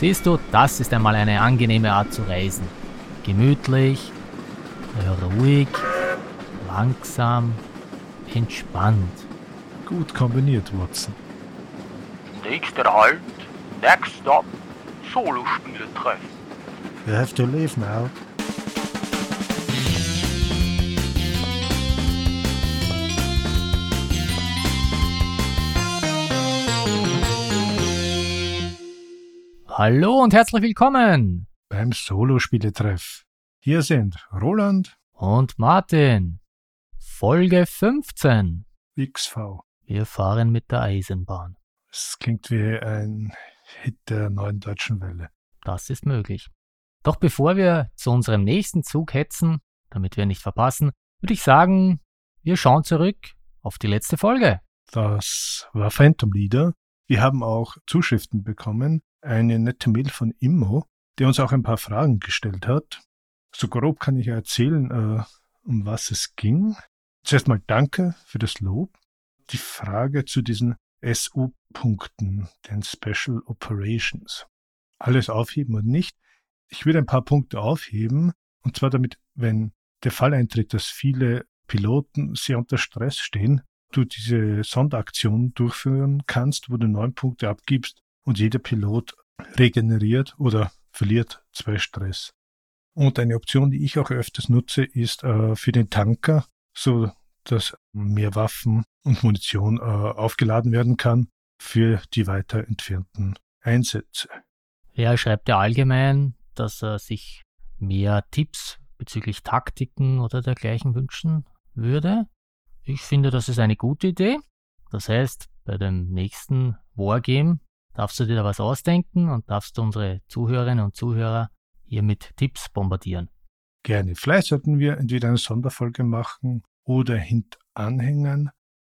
Siehst du, das ist einmal eine angenehme Art zu reisen. Gemütlich, ruhig, langsam, entspannt. Gut kombiniert, Watson. Nächster Halt, next stop, Solospiele treffen. You have to leave now. Hallo und herzlich willkommen beim Solospieletreff. Hier sind Roland und Martin. Folge 15. XV. Wir fahren mit der Eisenbahn. Es klingt wie ein Hit der neuen deutschen Welle. Das ist möglich. Doch bevor wir zu unserem nächsten Zug hetzen, damit wir nicht verpassen, würde ich sagen, wir schauen zurück auf die letzte Folge. Das war Phantom Leader. Wir haben auch Zuschriften bekommen eine nette Mail von Immo, der uns auch ein paar Fragen gestellt hat. So grob kann ich erzählen, äh, um was es ging. Zuerst mal danke für das Lob. Die Frage zu diesen SU-Punkten, den Special Operations. Alles aufheben und nicht. Ich würde ein paar Punkte aufheben, und zwar damit, wenn der Fall eintritt, dass viele Piloten sehr unter Stress stehen, du diese Sonderaktion durchführen kannst, wo du neun Punkte abgibst und jeder Pilot regeneriert oder verliert zwei Stress. Und eine Option, die ich auch öfters nutze, ist äh, für den Tanker, so dass mehr Waffen und Munition äh, aufgeladen werden kann für die weiter entfernten Einsätze. Ja, er schreibt ja allgemein, dass er sich mehr Tipps bezüglich Taktiken oder dergleichen wünschen würde. Ich finde, das ist eine gute Idee. Das heißt, bei dem nächsten Wargame darfst du dir da was ausdenken und darfst du unsere Zuhörerinnen und Zuhörer hier mit Tipps bombardieren. Gerne. Vielleicht sollten wir entweder eine Sonderfolge machen oder hintanhängen.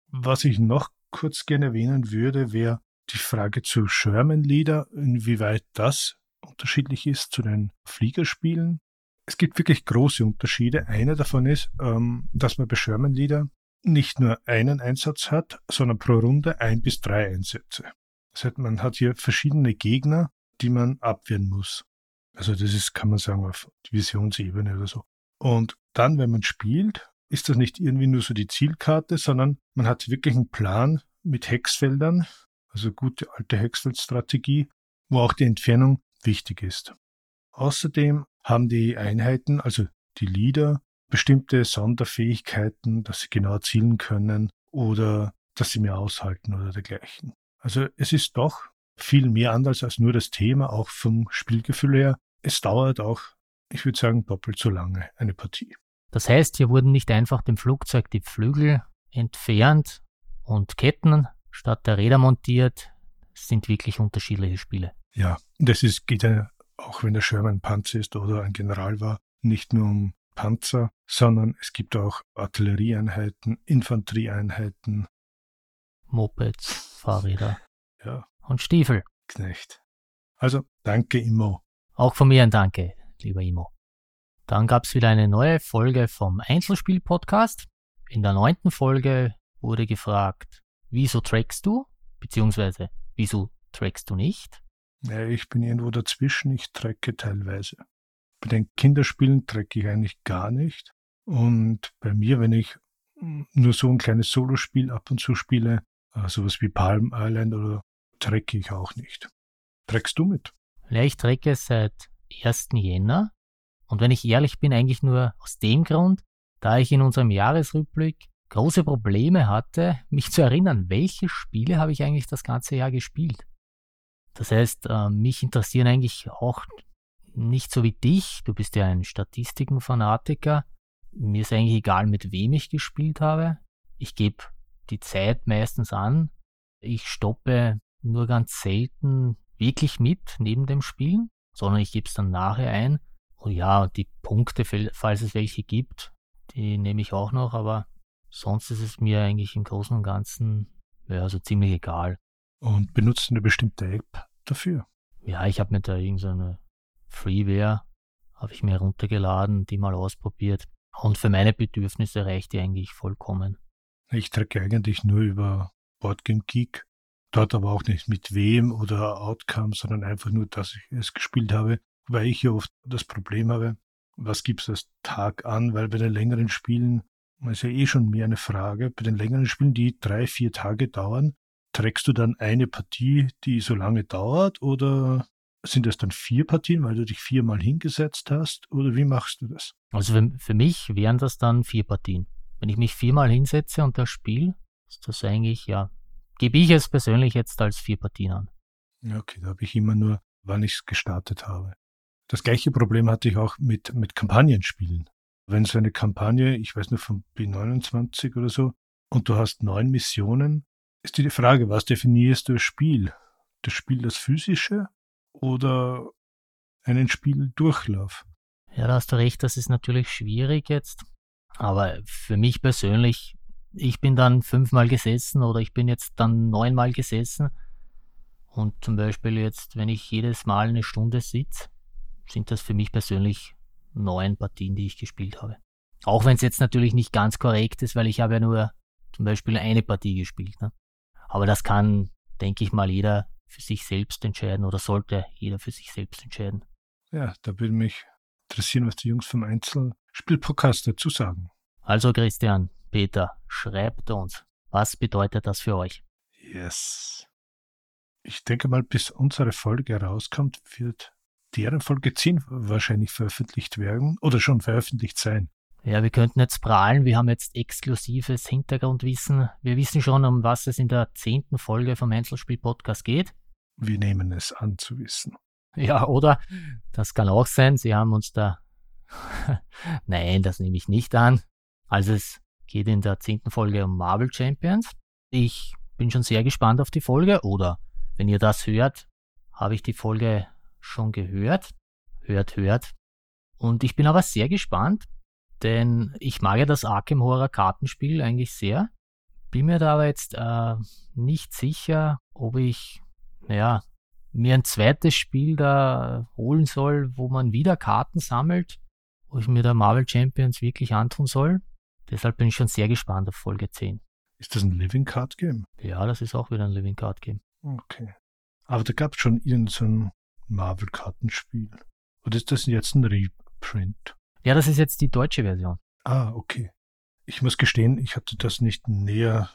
Was ich noch kurz gerne erwähnen würde, wäre die Frage zu Sherman Leader, inwieweit das unterschiedlich ist zu den Fliegerspielen. Es gibt wirklich große Unterschiede. Einer davon ist, ähm, dass man bei Sherman Leader nicht nur einen Einsatz hat, sondern pro Runde ein bis drei Einsätze. Das heißt, man hat hier verschiedene Gegner, die man abwehren muss. Also das ist, kann man sagen, auf Divisionsebene oder so. Und dann, wenn man spielt, ist das nicht irgendwie nur so die Zielkarte, sondern man hat wirklich einen Plan mit Hexfeldern, also gute alte Hexfeldstrategie, wo auch die Entfernung wichtig ist. Außerdem haben die Einheiten, also die Leader, bestimmte Sonderfähigkeiten, dass sie genau zielen können oder dass sie mehr aushalten oder dergleichen. Also es ist doch viel mehr anders als nur das Thema, auch vom Spielgefühl her. Es dauert auch, ich würde sagen, doppelt so lange eine Partie. Das heißt, hier wurden nicht einfach dem Flugzeug die Flügel entfernt und Ketten statt der Räder montiert. Es sind wirklich unterschiedliche Spiele. Ja, das ist, geht ja, auch wenn der Sherman ein Panzer ist oder ein General war, nicht nur um Panzer, sondern es gibt auch Artillerieeinheiten, Infanterieeinheiten. Mopeds, Fahrräder. Ja. Und Stiefel. Knecht. Also, danke Immo. Auch von mir ein Danke, lieber Immo. Dann gab es wieder eine neue Folge vom Einzelspiel-Podcast. In der neunten Folge wurde gefragt, wieso trackst du? Beziehungsweise, wieso trackst du nicht? Ja, ich bin irgendwo dazwischen, ich tracke teilweise. Bei den Kinderspielen tracke ich eigentlich gar nicht. Und bei mir, wenn ich nur so ein kleines Solospiel ab und zu spiele, sowas wie Palm Island oder trecke ich auch nicht. Treckst du mit? Ja, ich trecke seit 1. Jänner. Und wenn ich ehrlich bin, eigentlich nur aus dem Grund, da ich in unserem Jahresrückblick große Probleme hatte, mich zu erinnern, welche Spiele habe ich eigentlich das ganze Jahr gespielt. Das heißt, äh, mich interessieren eigentlich auch nicht so wie dich, du bist ja ein Statistikenfanatiker. Mir ist eigentlich egal, mit wem ich gespielt habe. Ich gebe die Zeit meistens an. Ich stoppe nur ganz selten wirklich mit neben dem Spielen, sondern ich gebe es dann nachher ein. Und ja, die Punkte, falls es welche gibt, die nehme ich auch noch, aber sonst ist es mir eigentlich im Großen und Ganzen ja, so ziemlich egal. Und benutzt eine bestimmte App dafür? Ja, ich habe mir da irgendeine Freeware, habe ich mir heruntergeladen, die mal ausprobiert. Und für meine Bedürfnisse reicht die eigentlich vollkommen. Ich tracke eigentlich nur über Boardgame Geek. Dort aber auch nicht mit wem oder Outcome, sondern einfach nur, dass ich es gespielt habe, weil ich ja oft das Problem habe, was gibt es als Tag an, weil bei den längeren Spielen, das ist ja eh schon mehr eine Frage, bei den längeren Spielen, die drei, vier Tage dauern, trägst du dann eine Partie, die so lange dauert oder sind das dann vier Partien, weil du dich viermal hingesetzt hast oder wie machst du das? Also für, für mich wären das dann vier Partien. Wenn ich mich viermal hinsetze und das Spiel, ist das eigentlich, ja, gebe ich es persönlich jetzt als vier Partien an. Okay, da habe ich immer nur, wann ich es gestartet habe. Das gleiche Problem hatte ich auch mit, mit Kampagnenspielen. Wenn so eine Kampagne, ich weiß nur von B29 oder so, und du hast neun Missionen, ist die Frage, was definierst du als Spiel? Das Spiel das physische oder einen Spieldurchlauf? Ja, da hast du recht, das ist natürlich schwierig jetzt. Aber für mich persönlich ich bin dann fünfmal gesessen oder ich bin jetzt dann neunmal gesessen. Und zum Beispiel jetzt, wenn ich jedes Mal eine Stunde sitze, sind das für mich persönlich neun Partien, die ich gespielt habe. Auch wenn es jetzt natürlich nicht ganz korrekt ist, weil ich habe ja nur zum Beispiel eine Partie gespielt. Ne? Aber das kann, denke ich mal, jeder für sich selbst entscheiden oder sollte jeder für sich selbst entscheiden. Ja, da würde mich interessieren, was die Jungs vom Einzelspielpodcast dazu sagen. Also Christian, Peter, schreibt uns, was bedeutet das für euch? Yes. Ich denke mal, bis unsere Folge herauskommt, wird deren Folge 10 wahrscheinlich veröffentlicht werden oder schon veröffentlicht sein. Ja, wir könnten jetzt prahlen, wir haben jetzt exklusives Hintergrundwissen. Wir wissen schon, um was es in der zehnten Folge vom Einzelspiel-Podcast geht. Wir nehmen es an zu wissen. Ja, oder? Das kann auch sein, Sie haben uns da. Nein, das nehme ich nicht an. Also es geht in der zehnten Folge um Marvel Champions. Ich bin schon sehr gespannt auf die Folge oder wenn ihr das hört, habe ich die Folge schon gehört. Hört, hört. Und ich bin aber sehr gespannt, denn ich mag ja das Arkham Horror Kartenspiel eigentlich sehr. Bin mir da aber jetzt äh, nicht sicher, ob ich, naja, mir ein zweites Spiel da holen soll, wo man wieder Karten sammelt, wo ich mir da Marvel Champions wirklich antun soll. Deshalb bin ich schon sehr gespannt auf Folge 10. Ist das ein Living Card Game? Ja, das ist auch wieder ein Living Card Game. Okay. Aber da gab es schon irgendein Marvel-Kartenspiel. Oder ist das jetzt ein Reprint? Ja, das ist jetzt die deutsche Version. Ah, okay. Ich muss gestehen, ich hatte das nicht näher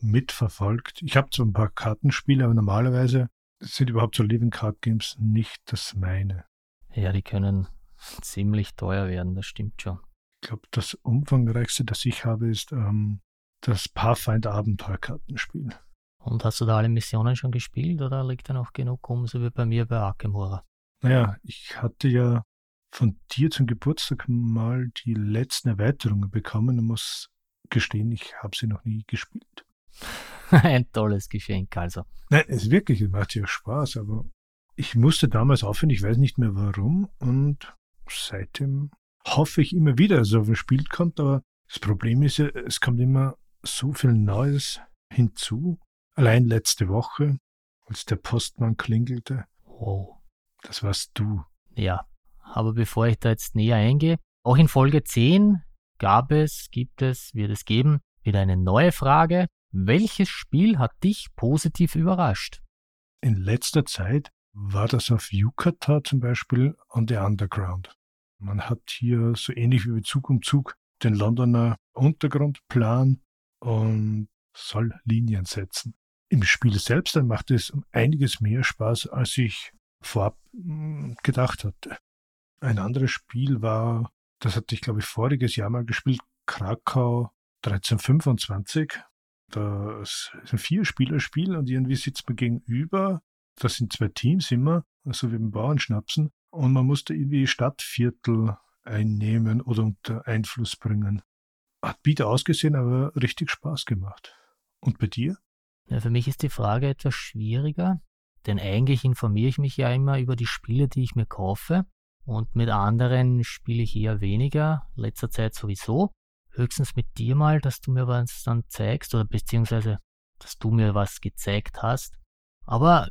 mitverfolgt. Ich habe zwar ein paar Kartenspiele, aber normalerweise sind überhaupt so Living Card Games nicht das meine. Ja, die können ziemlich teuer werden, das stimmt schon. Ich glaube, das umfangreichste, das ich habe, ist ähm, das Pathfinder Abenteuerkartenspiel. Und hast du da alle Missionen schon gespielt oder liegt da noch genug um, so wie bei mir bei Arkemora? Naja, ich hatte ja von dir zum Geburtstag mal die letzten Erweiterungen bekommen und muss gestehen, ich habe sie noch nie gespielt. Ein tolles Geschenk also. Nein, es ist wirklich, es macht ja Spaß, aber ich musste damals aufhören, ich weiß nicht mehr warum und seitdem hoffe ich immer wieder, dass es auf ein Spiel kommt, aber das Problem ist ja, es kommt immer so viel Neues hinzu. Allein letzte Woche, als der Postmann klingelte. Wow. Das warst du. Ja, aber bevor ich da jetzt näher eingehe, auch in Folge 10 gab es, gibt es, wird es geben, wieder eine neue Frage. Welches Spiel hat dich positiv überrascht? In letzter Zeit war das auf Yucata zum Beispiel on the Underground. Man hat hier so ähnlich wie bei Zug um Zug den Londoner Untergrundplan und soll Linien setzen. Im Spiel selbst dann macht es um einiges mehr Spaß, als ich vorab hm, gedacht hatte. Ein anderes Spiel war, das hatte ich glaube ich voriges Jahr mal gespielt, Krakau 1325. Das ist ein Vier-Spieler-Spiel und irgendwie sitzt man gegenüber. Das sind zwei Teams immer, also wie beim Bauernschnapsen. Und man musste irgendwie Stadtviertel einnehmen oder unter Einfluss bringen. Hat bieder ausgesehen, aber richtig Spaß gemacht. Und bei dir? Ja, für mich ist die Frage etwas schwieriger, denn eigentlich informiere ich mich ja immer über die Spiele, die ich mir kaufe. Und mit anderen spiele ich eher weniger, letzter Zeit sowieso. Höchstens mit dir mal, dass du mir was dann zeigst oder beziehungsweise, dass du mir was gezeigt hast. Aber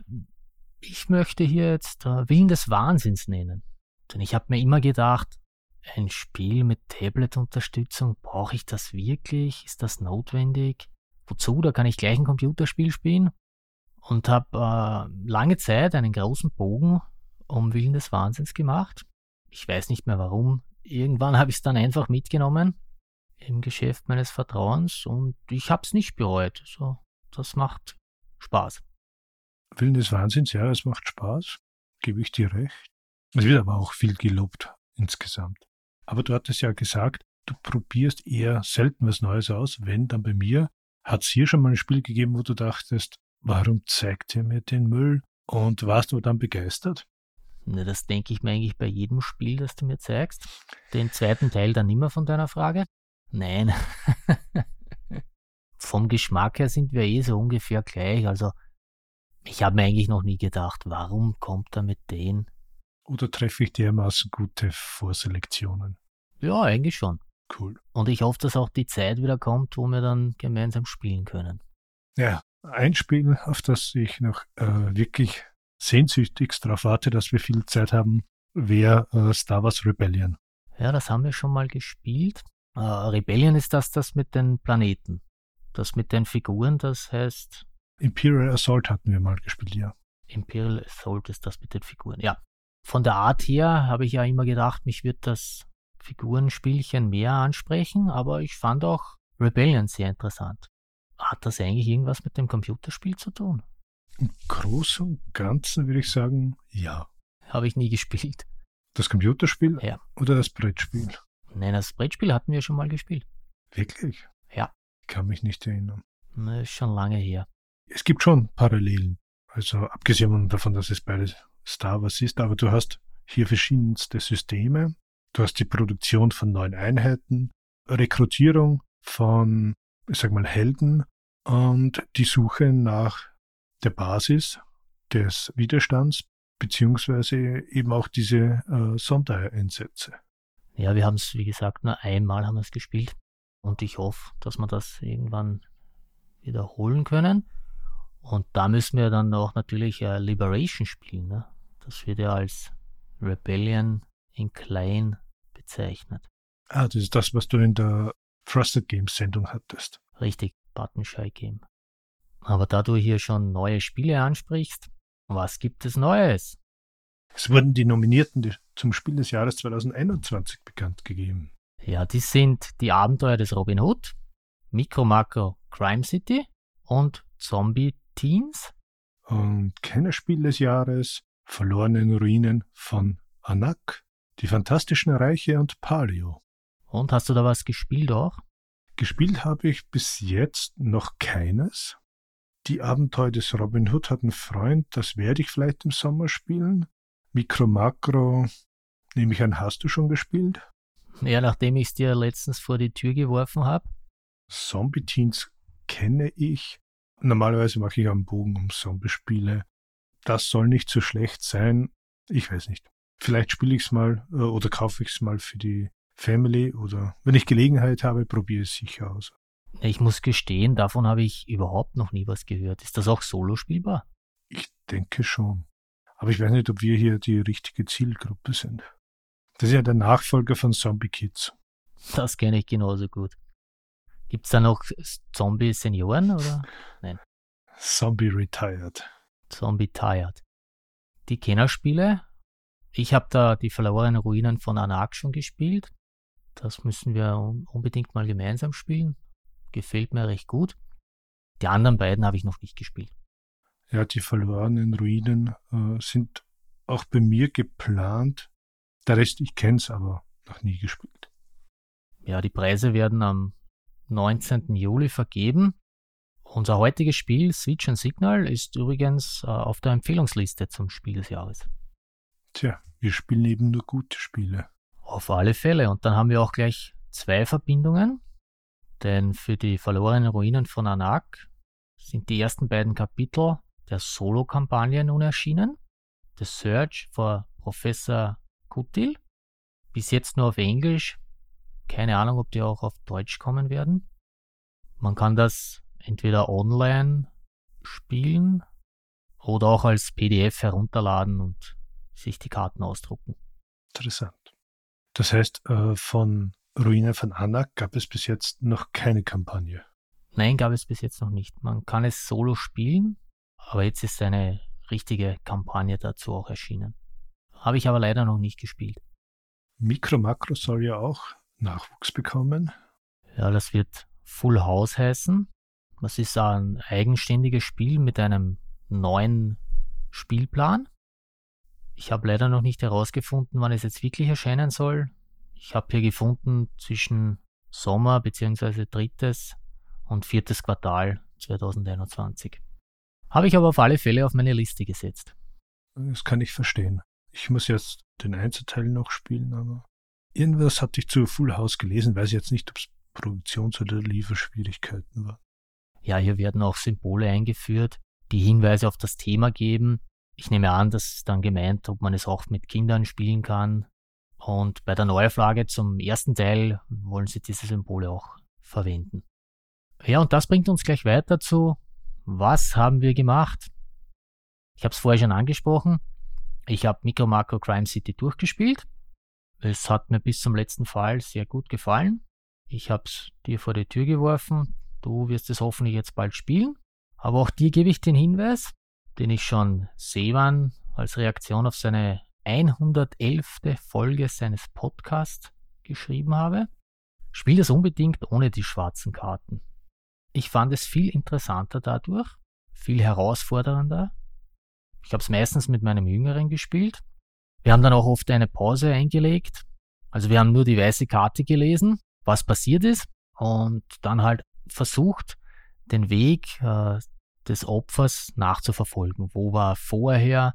ich möchte hier jetzt äh, Willen des Wahnsinns nennen. Denn ich habe mir immer gedacht, ein Spiel mit Tablet-Unterstützung, brauche ich das wirklich? Ist das notwendig? Wozu? Da kann ich gleich ein Computerspiel spielen. und habe äh, lange Zeit einen großen Bogen um Willen des Wahnsinns gemacht. Ich weiß nicht mehr warum. Irgendwann habe ich es dann einfach mitgenommen im Geschäft meines Vertrauens und ich habe es nicht bereut. So, das macht Spaß. Willen des Wahnsinns, ja, es macht Spaß, gebe ich dir recht. Es wird aber auch viel gelobt insgesamt. Aber du hattest ja gesagt, du probierst eher selten was Neues aus, wenn dann bei mir. Hat es hier schon mal ein Spiel gegeben, wo du dachtest, warum zeigt ihr mir den Müll? Und warst du dann begeistert? Ne, das denke ich mir eigentlich bei jedem Spiel, das du mir zeigst. Den zweiten Teil dann immer von deiner Frage. Nein. Vom Geschmack her sind wir eh so ungefähr gleich. Also ich habe mir eigentlich noch nie gedacht, warum kommt er mit denen? Oder treffe ich dermaßen gute Vorselektionen? Ja, eigentlich schon. Cool. Und ich hoffe, dass auch die Zeit wieder kommt, wo wir dann gemeinsam spielen können. Ja, ein Spiel, auf das ich noch äh, wirklich sehnsüchtigst darauf warte, dass wir viel Zeit haben, wäre äh, Star Wars Rebellion. Ja, das haben wir schon mal gespielt. Äh, Rebellion ist das, das mit den Planeten. Das mit den Figuren, das heißt. Imperial Assault hatten wir mal gespielt, ja. Imperial Assault ist das mit den Figuren, ja. Von der Art her habe ich ja immer gedacht, mich wird das Figurenspielchen mehr ansprechen, aber ich fand auch Rebellion sehr interessant. Hat das eigentlich irgendwas mit dem Computerspiel zu tun? Im Großen und Ganzen würde ich sagen, ja. Habe ich nie gespielt. Das Computerspiel Ja. oder das Brettspiel? Nein, das Brettspiel hatten wir schon mal gespielt. Wirklich? Ja. Ich kann mich nicht erinnern. Das ist schon lange her. Es gibt schon Parallelen. Also abgesehen davon, dass es beides Star Wars ist, aber du hast hier verschiedenste Systeme. Du hast die Produktion von neuen Einheiten, Rekrutierung von, ich sag mal, Helden und die Suche nach der Basis des Widerstands, beziehungsweise eben auch diese äh, Sondereinsätze. Ja, wir haben es, wie gesagt, nur einmal haben wir es gespielt. Und ich hoffe, dass wir das irgendwann wiederholen können. Und da müssen wir dann auch natürlich äh, Liberation spielen. Ne? Das wird ja als Rebellion in klein bezeichnet. Ah, das ist das, was du in der Frosted Games Sendung hattest. Richtig, Button Shy Game. Aber da du hier schon neue Spiele ansprichst, was gibt es Neues? Es wurden die Nominierten zum Spiel des Jahres 2021 bekannt gegeben. Ja, die sind die Abenteuer des Robin Hood, Micro Macro Crime City und Zombie Teens. Und Kennerspiel des Jahres Verlorenen Ruinen von Anak, die Fantastischen Reiche und Paleo. Und hast du da was gespielt auch? Gespielt habe ich bis jetzt noch keines. Die Abenteuer des Robin Hood hat einen Freund, das werde ich vielleicht im Sommer spielen. Micro Macro, nehme ich an, hast du schon gespielt? Ja, nachdem ich es dir letztens vor die Tür geworfen habe. Zombie Teens kenne ich. Normalerweise mache ich am Bogen um Zombie-Spiele. Das soll nicht so schlecht sein. Ich weiß nicht. Vielleicht spiele ich es mal äh, oder kaufe ich es mal für die Family oder wenn ich Gelegenheit habe, probiere ich es sicher aus. Ich muss gestehen, davon habe ich überhaupt noch nie was gehört. Ist das auch solo spielbar? Ich denke schon. Aber ich weiß nicht, ob wir hier die richtige Zielgruppe sind. Das ist ja der Nachfolger von Zombie Kids. Das kenne ich genauso gut. Gibt's da noch Zombie-Senioren oder Zombie Retired. Zombie Tired? Die Kennerspiele. Ich habe da die verlorenen Ruinen von Anak schon gespielt. Das müssen wir un- unbedingt mal gemeinsam spielen. Gefällt mir recht gut. Die anderen beiden habe ich noch nicht gespielt. Ja, die verlorenen Ruinen äh, sind auch bei mir geplant. Der Rest, ich kenne es, aber noch nie gespielt. Ja, die Preise werden am 19. Juli vergeben. Unser heutiges Spiel, Switch and Signal, ist übrigens äh, auf der Empfehlungsliste zum Spiel des Jahres. Tja, wir spielen eben nur gute Spiele. Auf alle Fälle. Und dann haben wir auch gleich zwei Verbindungen. Denn für die verlorenen Ruinen von Anak sind die ersten beiden Kapitel der Solo-Kampagne nun erschienen. The Search for Professor Kutil. Bis jetzt nur auf Englisch. Keine Ahnung, ob die auch auf Deutsch kommen werden. Man kann das entweder online spielen oder auch als PDF herunterladen und sich die Karten ausdrucken. Interessant. Das heißt, äh, von Ruinen von Anak gab es bis jetzt noch keine Kampagne. Nein, gab es bis jetzt noch nicht. Man kann es solo spielen, Aber jetzt ist eine richtige Kampagne dazu auch erschienen. Habe ich aber leider noch nicht gespielt. Micro Macro soll ja auch Nachwuchs bekommen. Ja, das wird Full House heißen. Das ist ein eigenständiges Spiel mit einem neuen Spielplan. Ich habe leider noch nicht herausgefunden, wann es jetzt wirklich erscheinen soll. Ich habe hier gefunden zwischen Sommer bzw. drittes und viertes Quartal 2021. Habe ich aber auf alle Fälle auf meine Liste gesetzt. Das kann ich verstehen. Ich muss jetzt den Einzelteil noch spielen, aber irgendwas hatte ich zu Full House gelesen, weiß jetzt nicht, ob es Produktions- oder Lieferschwierigkeiten war. Ja, hier werden auch Symbole eingeführt, die Hinweise auf das Thema geben. Ich nehme an, dass es dann gemeint, ob man es auch mit Kindern spielen kann. Und bei der Neuauflage zum ersten Teil wollen sie diese Symbole auch verwenden. Ja, und das bringt uns gleich weiter zu, was haben wir gemacht? Ich habe es vorher schon angesprochen. Ich habe Micro Macro Crime City durchgespielt. Es hat mir bis zum letzten Fall sehr gut gefallen. Ich habe es dir vor die Tür geworfen. Du wirst es hoffentlich jetzt bald spielen. Aber auch dir gebe ich den Hinweis, den ich schon Sevan als Reaktion auf seine 111. Folge seines Podcasts geschrieben habe. Spiel das unbedingt ohne die schwarzen Karten. Ich fand es viel interessanter dadurch, viel herausfordernder. Ich habe es meistens mit meinem Jüngeren gespielt. Wir haben dann auch oft eine Pause eingelegt. Also wir haben nur die weiße Karte gelesen, was passiert ist und dann halt versucht, den Weg äh, des Opfers nachzuverfolgen. Wo war er vorher?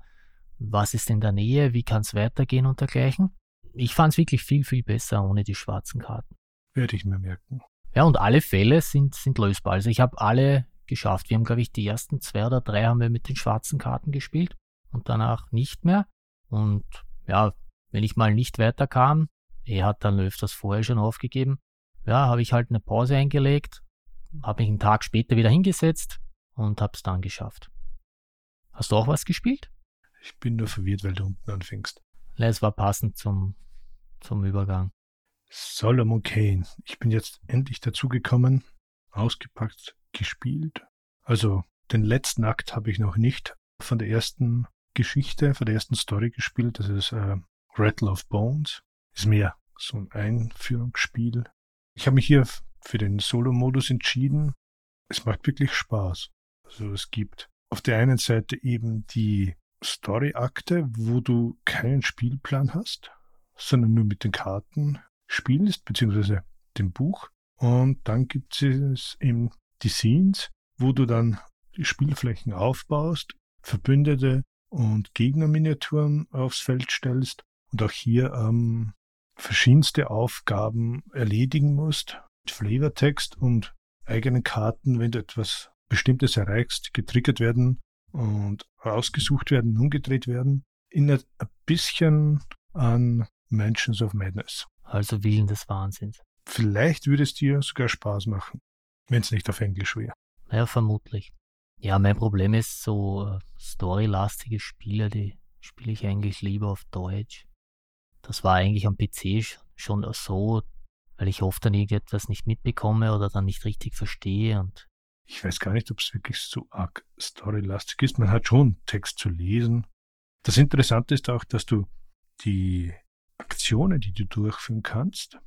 Was ist in der Nähe? Wie kann es weitergehen und dergleichen? Ich fand es wirklich viel, viel besser ohne die schwarzen Karten. Werde ich mir merken. Ja, und alle Fälle sind, sind lösbar. Also ich habe alle geschafft. Wir haben, glaube ich, die ersten zwei oder drei haben wir mit den schwarzen Karten gespielt und danach nicht mehr. Und ja, wenn ich mal nicht weiterkam, er hat dann öfters vorher schon aufgegeben, ja, habe ich halt eine Pause eingelegt, habe mich einen Tag später wieder hingesetzt und habe es dann geschafft. Hast du auch was gespielt? Ich bin nur verwirrt, weil du unten anfängst. Es war passend zum, zum Übergang. Solomon Kane. Ich bin jetzt endlich dazugekommen, ausgepackt, gespielt. Also den letzten Akt habe ich noch nicht von der ersten Geschichte, von der ersten Story gespielt. Das ist äh, Rattle of Bones. Ist mehr so ein Einführungsspiel. Ich habe mich hier für den Solo-Modus entschieden. Es macht wirklich Spaß. Also es gibt auf der einen Seite eben die Story-Akte, wo du keinen Spielplan hast, sondern nur mit den Karten spielst, beziehungsweise dem Buch. Und dann gibt es eben die Scenes, wo du dann die Spielflächen aufbaust, Verbündete und Gegnerminiaturen aufs Feld stellst und auch hier ähm, verschiedenste Aufgaben erledigen musst, mit Flavortext und eigenen Karten, wenn du etwas Bestimmtes erreichst, getriggert werden und ausgesucht werden, umgedreht werden, erinnert ein bisschen an Mansions of Madness also Willen des Wahnsinns. Vielleicht würde es dir sogar Spaß machen, wenn es nicht auf Englisch wäre. Ja, vermutlich. Ja, mein Problem ist so äh, storylastige Spiele, die spiele ich eigentlich lieber auf Deutsch. Das war eigentlich am PC schon so, weil ich oft dann irgendetwas nicht mitbekomme oder dann nicht richtig verstehe und ich weiß gar nicht, ob es wirklich so arg storylastig ist. Man hat schon Text zu lesen. Das Interessante ist auch, dass du die Aktionen, die du durchführen kannst,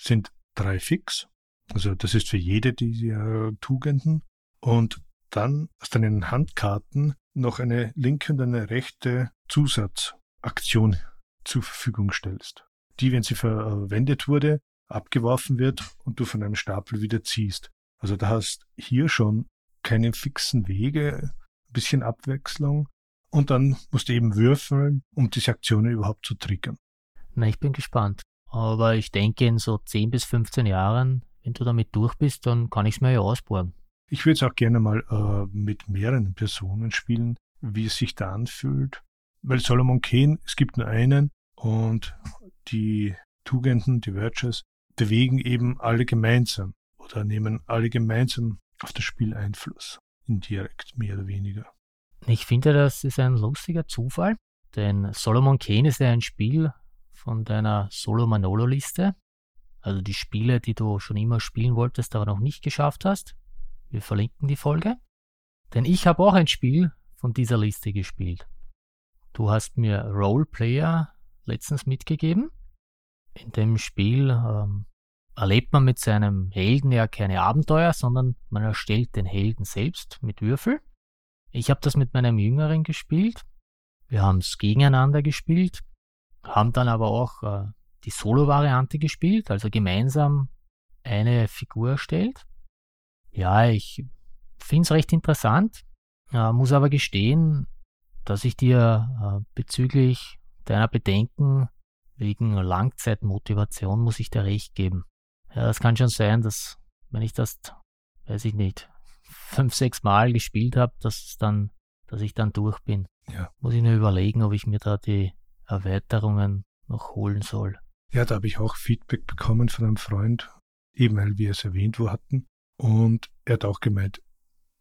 sind drei fix. Also das ist für jede dieser Tugenden. Und dann aus deinen Handkarten noch eine linke und eine rechte Zusatzaktion zur Verfügung stellst. Die, wenn sie verwendet wurde, abgeworfen wird und du von einem Stapel wieder ziehst. Also da hast hier schon keine fixen Wege, ein bisschen Abwechslung und dann musst du eben würfeln, um diese Aktionen überhaupt zu triggern. Na, ich bin gespannt. Aber ich denke, in so 10 bis 15 Jahren, wenn du damit durch bist, dann kann ich es mir ja ausborgen. Ich würde es auch gerne mal äh, mit mehreren Personen spielen, wie es sich da anfühlt. Weil Solomon Kane, es gibt nur einen und die Tugenden, die Virtues, bewegen eben alle gemeinsam oder nehmen alle gemeinsam auf das Spiel Einfluss. Indirekt, mehr oder weniger. Ich finde, das ist ein lustiger Zufall, denn Solomon Kane ist ja ein Spiel, von deiner Solo-Manolo-Liste. Also die Spiele, die du schon immer spielen wolltest, aber noch nicht geschafft hast. Wir verlinken die Folge. Denn ich habe auch ein Spiel von dieser Liste gespielt. Du hast mir Roleplayer letztens mitgegeben. In dem Spiel ähm, erlebt man mit seinem Helden ja keine Abenteuer, sondern man erstellt den Helden selbst mit Würfel. Ich habe das mit meinem Jüngeren gespielt. Wir haben es gegeneinander gespielt, haben dann aber auch äh, die Solo-Variante gespielt, also gemeinsam eine Figur erstellt. Ja, ich finde es recht interessant, äh, muss aber gestehen, dass ich dir äh, bezüglich deiner Bedenken wegen Langzeitmotivation muss ich dir recht geben. Ja, das kann schon sein, dass wenn ich das, weiß ich nicht, fünf, sechs Mal gespielt habe, dass dann, dass ich dann durch bin. Ja. Muss ich nur überlegen, ob ich mir da die Erweiterungen noch holen soll. Ja, da habe ich auch Feedback bekommen von einem Freund, eben weil wir es erwähnt wo hatten. Und er hat auch gemeint,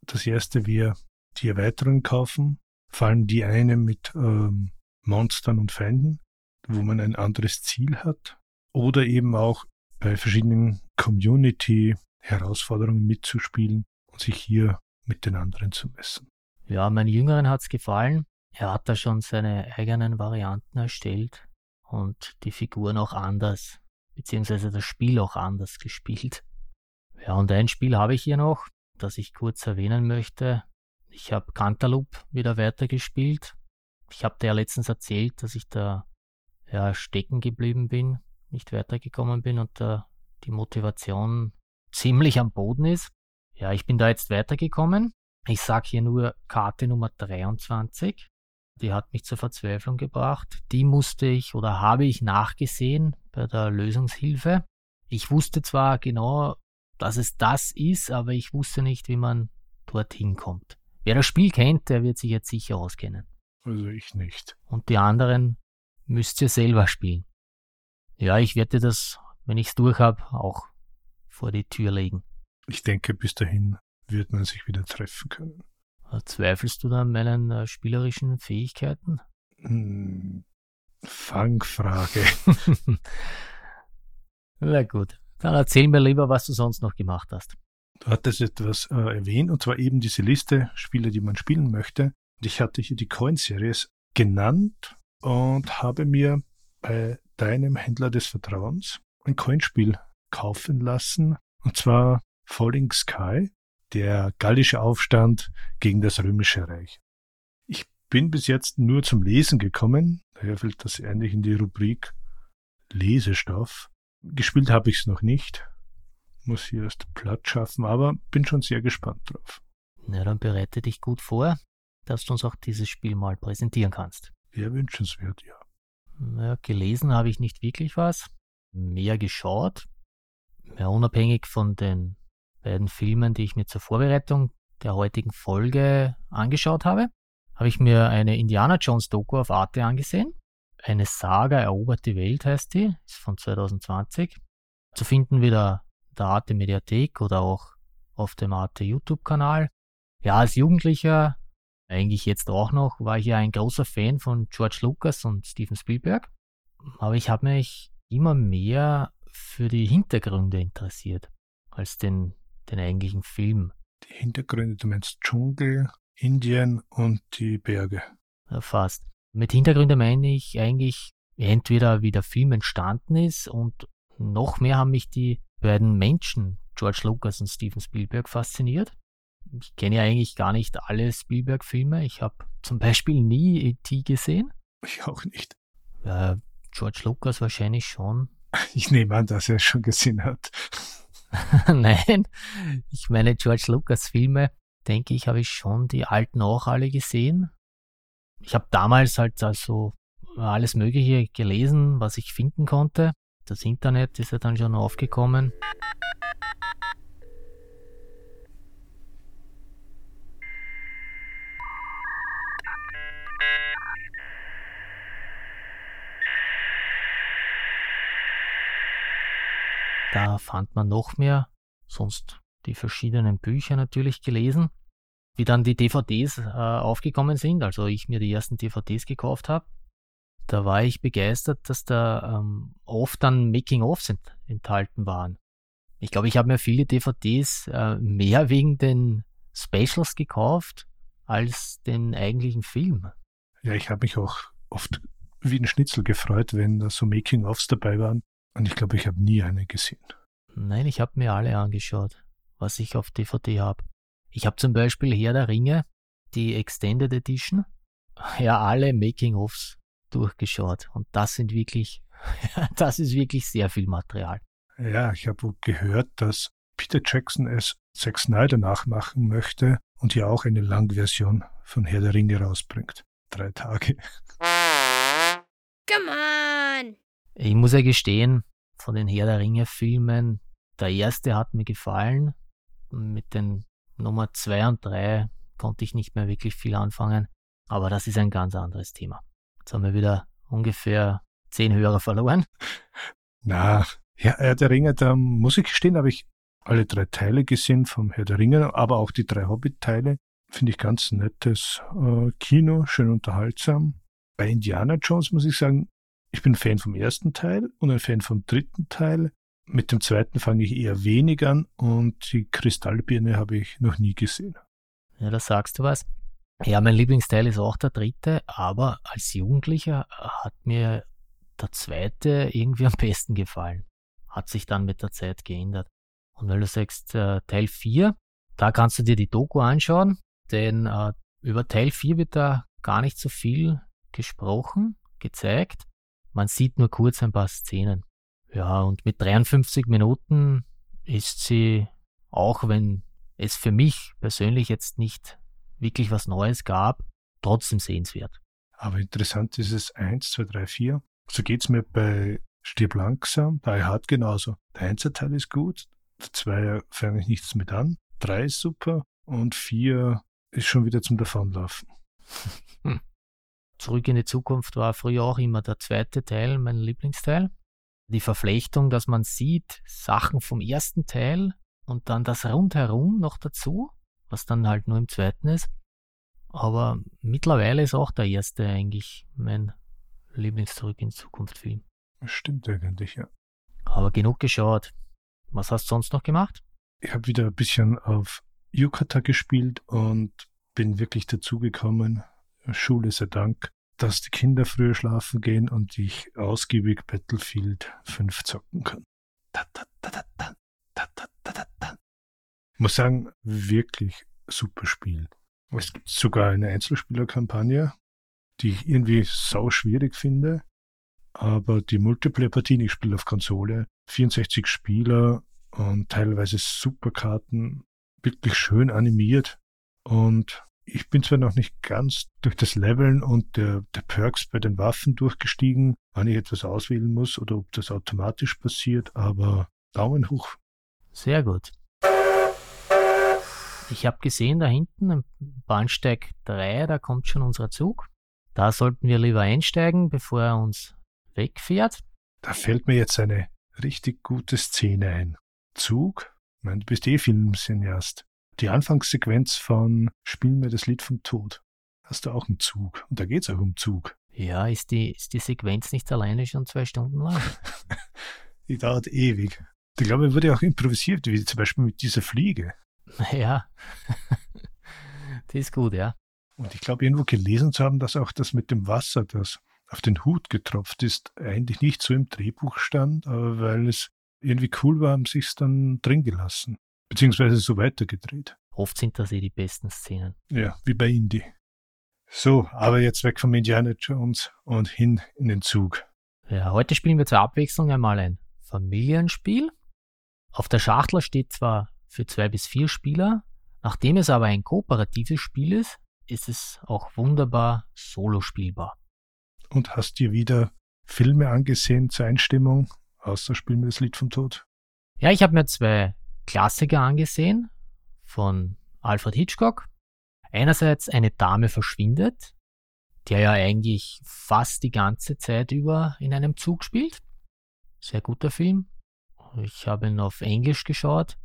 das erste wäre die Erweiterungen kaufen, vor allem die eine mit ähm, Monstern und Feinden, wo man ein anderes Ziel hat. Oder eben auch bei verschiedenen Community-Herausforderungen mitzuspielen und sich hier mit den anderen zu messen. Ja, meinen Jüngeren hat es gefallen. Er hat da schon seine eigenen Varianten erstellt und die Figuren auch anders, beziehungsweise das Spiel auch anders gespielt. Ja, und ein Spiel habe ich hier noch, das ich kurz erwähnen möchte. Ich habe Cantaloupe wieder weitergespielt. Ich habe dir ja letztens erzählt, dass ich da ja, stecken geblieben bin, nicht weitergekommen bin und da die Motivation ziemlich am Boden ist. Ja, ich bin da jetzt weitergekommen. Ich sage hier nur Karte Nummer 23. Die hat mich zur Verzweiflung gebracht. Die musste ich oder habe ich nachgesehen bei der Lösungshilfe. Ich wusste zwar genau, dass es das ist, aber ich wusste nicht, wie man dorthin kommt. Wer das Spiel kennt, der wird sich jetzt sicher auskennen. Also ich nicht. Und die anderen müsst ihr selber spielen. Ja, ich werde das, wenn ich es durch habe, auch vor die Tür legen. Ich denke, bis dahin wird man sich wieder treffen können. Zweifelst du da an meinen äh, spielerischen Fähigkeiten? Hm, Fangfrage. Na gut, dann erzähl mir lieber, was du sonst noch gemacht hast. Du hattest etwas äh, erwähnt, und zwar eben diese Liste Spiele, die man spielen möchte. Und ich hatte hier die Coin-Series genannt und habe mir bei deinem Händler des Vertrauens ein Coinspiel kaufen lassen. Und zwar Falling Sky der gallische Aufstand gegen das römische Reich. Ich bin bis jetzt nur zum Lesen gekommen, daher fällt das eigentlich in die Rubrik Lesestoff. Gespielt habe ich es noch nicht, muss hier erst Platz schaffen, aber bin schon sehr gespannt drauf. Na, dann bereite dich gut vor, dass du uns auch dieses Spiel mal präsentieren kannst. Wäre wünschenswert, ja. Na, gelesen habe ich nicht wirklich was, mehr geschaut, mehr unabhängig von den beiden Filmen, die ich mir zur Vorbereitung der heutigen Folge angeschaut habe, habe ich mir eine Indiana Jones Doku auf Arte angesehen. Eine Saga erobert die Welt heißt die, ist von 2020. Zu finden wieder der Arte Mediathek oder auch auf dem Arte YouTube-Kanal. Ja, als Jugendlicher, eigentlich jetzt auch noch, war ich ja ein großer Fan von George Lucas und Steven Spielberg. Aber ich habe mich immer mehr für die Hintergründe interessiert als den den eigentlichen Film. Die Hintergründe, du meinst Dschungel, Indien und die Berge. Ja, fast. Mit Hintergründe meine ich eigentlich entweder wie der Film entstanden ist und noch mehr haben mich die beiden Menschen, George Lucas und Steven Spielberg, fasziniert. Ich kenne ja eigentlich gar nicht alle Spielberg-Filme. Ich habe zum Beispiel nie E.T. gesehen. Ich auch nicht. Ja, George Lucas wahrscheinlich schon. Ich nehme an, dass er es schon gesehen hat. Nein, ich meine George Lucas Filme, denke ich, habe ich schon die alten auch alle gesehen. Ich habe damals halt also alles Mögliche gelesen, was ich finden konnte. Das Internet ist ja dann schon aufgekommen. Da fand man noch mehr, sonst die verschiedenen Bücher natürlich gelesen. Wie dann die DVDs äh, aufgekommen sind, also ich mir die ersten DVDs gekauft habe, da war ich begeistert, dass da ähm, oft dann Making-ofs ent enthalten waren. Ich glaube, ich habe mir viele DVDs äh, mehr wegen den Specials gekauft, als den eigentlichen Film. Ja, ich habe mich auch oft wie ein Schnitzel gefreut, wenn da so Making-ofs dabei waren. Und ich glaube, ich habe nie eine gesehen. Nein, ich habe mir alle angeschaut, was ich auf DVD habe. Ich habe zum Beispiel Herr der Ringe, die Extended Edition, ja alle Making-ofs durchgeschaut. Und das sind wirklich, das ist wirklich sehr viel Material. Ja, ich habe gehört, dass Peter Jackson es Zack Snyder nachmachen möchte und hier auch eine Langversion von Herr der Ringe rausbringt. Drei Tage. Come on! Ich muss ja gestehen, von den Herr der Ringe Filmen, der erste hat mir gefallen. Mit den Nummer zwei und drei konnte ich nicht mehr wirklich viel anfangen. Aber das ist ein ganz anderes Thema. Jetzt haben wir wieder ungefähr zehn Hörer verloren. Na, ja, Herr der Ringe, da muss ich gestehen, habe ich alle drei Teile gesehen vom Herr der Ringe, aber auch die drei Hobbit-Teile. Finde ich ganz nettes äh, Kino, schön unterhaltsam. Bei Indiana Jones muss ich sagen, ich bin Fan vom ersten Teil und ein Fan vom dritten Teil. Mit dem zweiten fange ich eher wenig an und die Kristallbirne habe ich noch nie gesehen. Ja, da sagst du was. Ja, mein Lieblingsteil ist auch der dritte, aber als Jugendlicher hat mir der zweite irgendwie am besten gefallen. Hat sich dann mit der Zeit geändert. Und weil du sagst, äh, Teil 4, da kannst du dir die Doku anschauen, denn äh, über Teil 4 wird da gar nicht so viel gesprochen, gezeigt. Man sieht nur kurz ein paar Szenen. Ja, und mit 53 Minuten ist sie, auch wenn es für mich persönlich jetzt nicht wirklich was Neues gab, trotzdem sehenswert. Aber interessant ist es 1, 2, 3, 4. So geht's mir bei Stirb langsam, bei Hart genauso. Der Einzelteil ist gut, Zwei fange ich nichts mit an. Drei ist super. Und vier ist schon wieder zum Davonlaufen. Hm. Zurück in die Zukunft war früher auch immer der zweite Teil mein Lieblingsteil. Die Verflechtung, dass man sieht, Sachen vom ersten Teil und dann das rundherum noch dazu, was dann halt nur im zweiten ist. Aber mittlerweile ist auch der erste eigentlich mein Lieblings-Zurück in Zukunft Film. Stimmt eigentlich, ja. Aber genug geschaut. Was hast du sonst noch gemacht? Ich habe wieder ein bisschen auf Yukata gespielt und bin wirklich dazugekommen, Schule sei Dank, dass die Kinder früher schlafen gehen und ich ausgiebig Battlefield 5 zocken kann. Ich muss sagen, wirklich super Spiel. Es gibt sogar eine Einzelspielerkampagne, die ich irgendwie sau schwierig finde. Aber die Multiplayer-Partien, ich spiele auf Konsole, 64 Spieler und teilweise Superkarten, wirklich schön animiert. Und ich bin zwar noch nicht ganz durch das Leveln und der, der Perks bei den Waffen durchgestiegen, wann ich etwas auswählen muss oder ob das automatisch passiert, aber Daumen hoch. Sehr gut. Ich habe gesehen, da hinten im Bahnsteig 3, da kommt schon unser Zug. Da sollten wir lieber einsteigen, bevor er uns wegfährt. Da fällt mir jetzt eine richtig gute Szene ein. Zug? Ich meine, du bist eh Filmcineast. Die Anfangssequenz von Spiel mir das Lied vom Tod. Hast du auch einen Zug. Und da geht es auch um Zug. Ja, ist die, ist die Sequenz nicht alleine schon zwei Stunden lang? die dauert ewig. Ich glaube, wurde auch improvisiert, wie zum Beispiel mit dieser Fliege. Ja, die ist gut, ja. Und ich glaube, irgendwo gelesen zu haben, dass auch das mit dem Wasser, das auf den Hut getropft ist, eigentlich nicht so im Drehbuch stand, aber weil es irgendwie cool war, haben sie es dann drin gelassen. Beziehungsweise so weitergedreht. Oft sind das eh die besten Szenen. Ja, wie bei Indie. So, aber jetzt weg vom Indiana Jones und hin in den Zug. Ja, heute spielen wir zur Abwechslung einmal ein Familienspiel. Auf der Schachtel steht zwar für zwei bis vier Spieler, nachdem es aber ein kooperatives Spiel ist, ist es auch wunderbar solo spielbar und hast dir wieder Filme angesehen zur Einstimmung, außer Spiel mir das Lied vom Tod? Ja, ich habe mir zwei Klassiker angesehen von Alfred Hitchcock. Einerseits Eine Dame verschwindet, der ja eigentlich fast die ganze Zeit über in einem Zug spielt. Sehr guter Film. Ich habe ihn auf Englisch geschaut.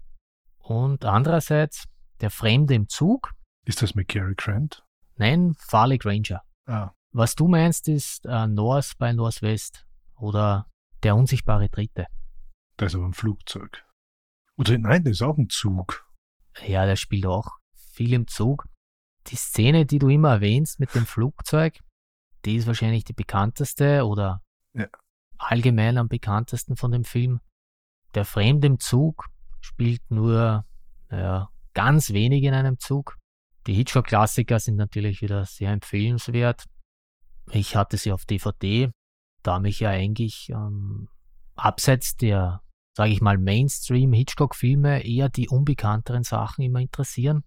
Und andererseits Der Fremde im Zug. Ist das mit Cary Grant? Nein, Farley Granger. Ah. Was du meinst, ist äh, North bei Northwest oder der unsichtbare Dritte. Das ist aber ein Flugzeug. Oder nein, das ist auch ein Zug. Ja, der spielt auch viel im Zug. Die Szene, die du immer erwähnst mit dem Flugzeug, die ist wahrscheinlich die bekannteste oder Ja. allgemein am bekanntesten von dem Film. Der Fremde im Zug spielt nur naja, ganz wenig in einem Zug. Die Hitchcock-Klassiker sind natürlich wieder sehr empfehlenswert. Ich hatte sie auf DVD, da mich ja eigentlich ähm, abseits der, sage ich mal, Mainstream-Hitchcock-Filme eher die unbekannteren Sachen immer interessieren.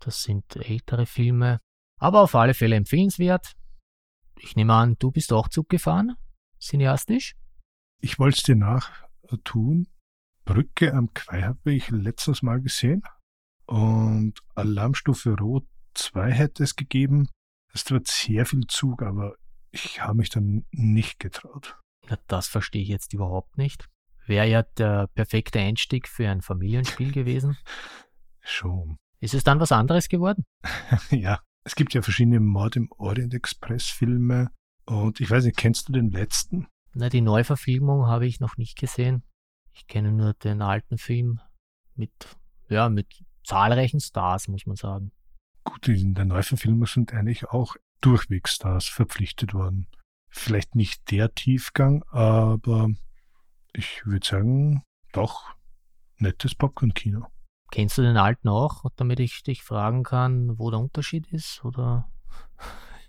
Das sind ältere Filme, aber auf alle Fälle empfehlenswert. Ich nehme an, du bist auch Zug gefahren, cineastisch. Ich wollte es dir nachtun. Brücke am Quai habe ich letztes Mal gesehen. Und Alarmstufe Rot 2 hätte es gegeben. Es wird sehr viel Zug, aber ich habe mich dann nicht getraut. Na, das verstehe ich jetzt überhaupt nicht. Wäre ja der perfekte Einstieg für ein Familienspiel gewesen. Schon. Ist es dann was anderes geworden? ja, es gibt ja verschiedene Mord im Orient Express Filme. Und ich weiß nicht, kennst du den letzten? Na, die Neuverfilmung habe ich noch nicht gesehen. Ich kenne nur den alten Film mit, ja, mit zahlreichen Stars, muss man sagen. Gut, in der Neuverfilmung sind eigentlich auch durchweg Stars verpflichtet worden. Vielleicht nicht der Tiefgang, aber ich würde sagen, doch nettes Popcorn-Kino. Kennst du den alten auch, damit ich dich fragen kann, wo der Unterschied ist? Oder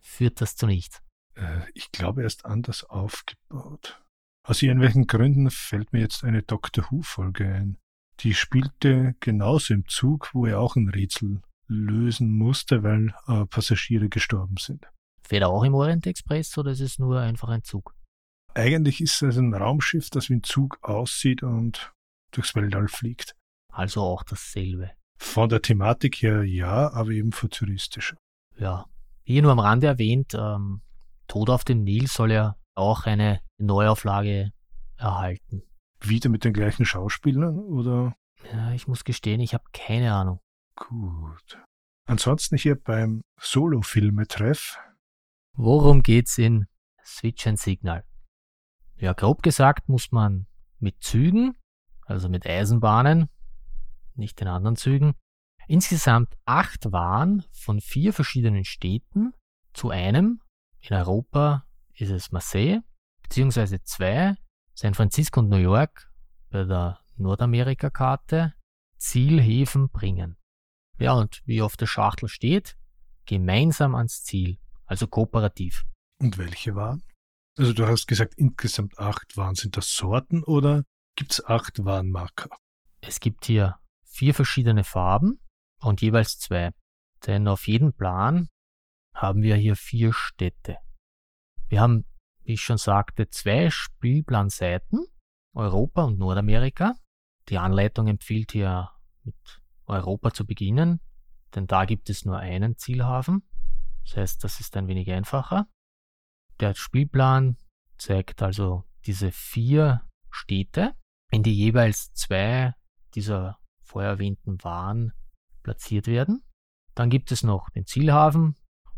führt das zu nichts? Äh, ich glaube, er ist anders aufgebaut. Aus irgendwelchen Gründen fällt mir jetzt eine Doctor Who-Folge ein. Die spielte genauso im Zug, wo er auch ein Rätsel lösen musste, weil äh, Passagiere gestorben sind. Fährt er auch im Orient Express oder ist es nur einfach ein Zug? Eigentlich ist es ein Raumschiff, das wie ein Zug aussieht und durchs Weltall fliegt. Also auch dasselbe. Von der Thematik her ja, aber eben futuristisch. Ja. Hier nur am Rande erwähnt, ähm, Tod auf dem Nil soll ja auch eine Neuauflage erhalten. Wieder mit den gleichen Schauspielern oder? Ja, ich muss gestehen, ich habe keine Ahnung. Gut. Ansonsten hier beim Solo-Filme-Treff. Worum geht's in Switch and Signal? Ja, grob gesagt muss man mit Zügen, also mit Eisenbahnen, nicht den anderen Zügen, insgesamt acht Waren von vier verschiedenen Städten zu einem. In Europa ist es Marseille, beziehungsweise zwei, San Francisco und New York bei der Nordamerika-Karte, Zielhäfen bringen. Ja, und wie auf der Schachtel steht, gemeinsam ans Ziel, also kooperativ. Und welche waren? Also du hast gesagt, insgesamt acht Waren. Sind das Sorten oder gibt's acht Warenmarker? Es gibt hier vier verschiedene Farben und jeweils zwei. Denn auf jedem Plan haben wir hier vier Städte. Wir haben, wie ich schon sagte, zwei Spielplanseiten, Europa und Nordamerika. Die Anleitung empfiehlt hier mit Europa zu beginnen, denn da gibt es nur einen Zielhafen. Das heißt, das ist ein wenig einfacher. Der Spielplan zeigt also diese vier Städte, in die jeweils zwei dieser vorher erwähnten Waren platziert werden. Dann gibt es noch den Zielhafen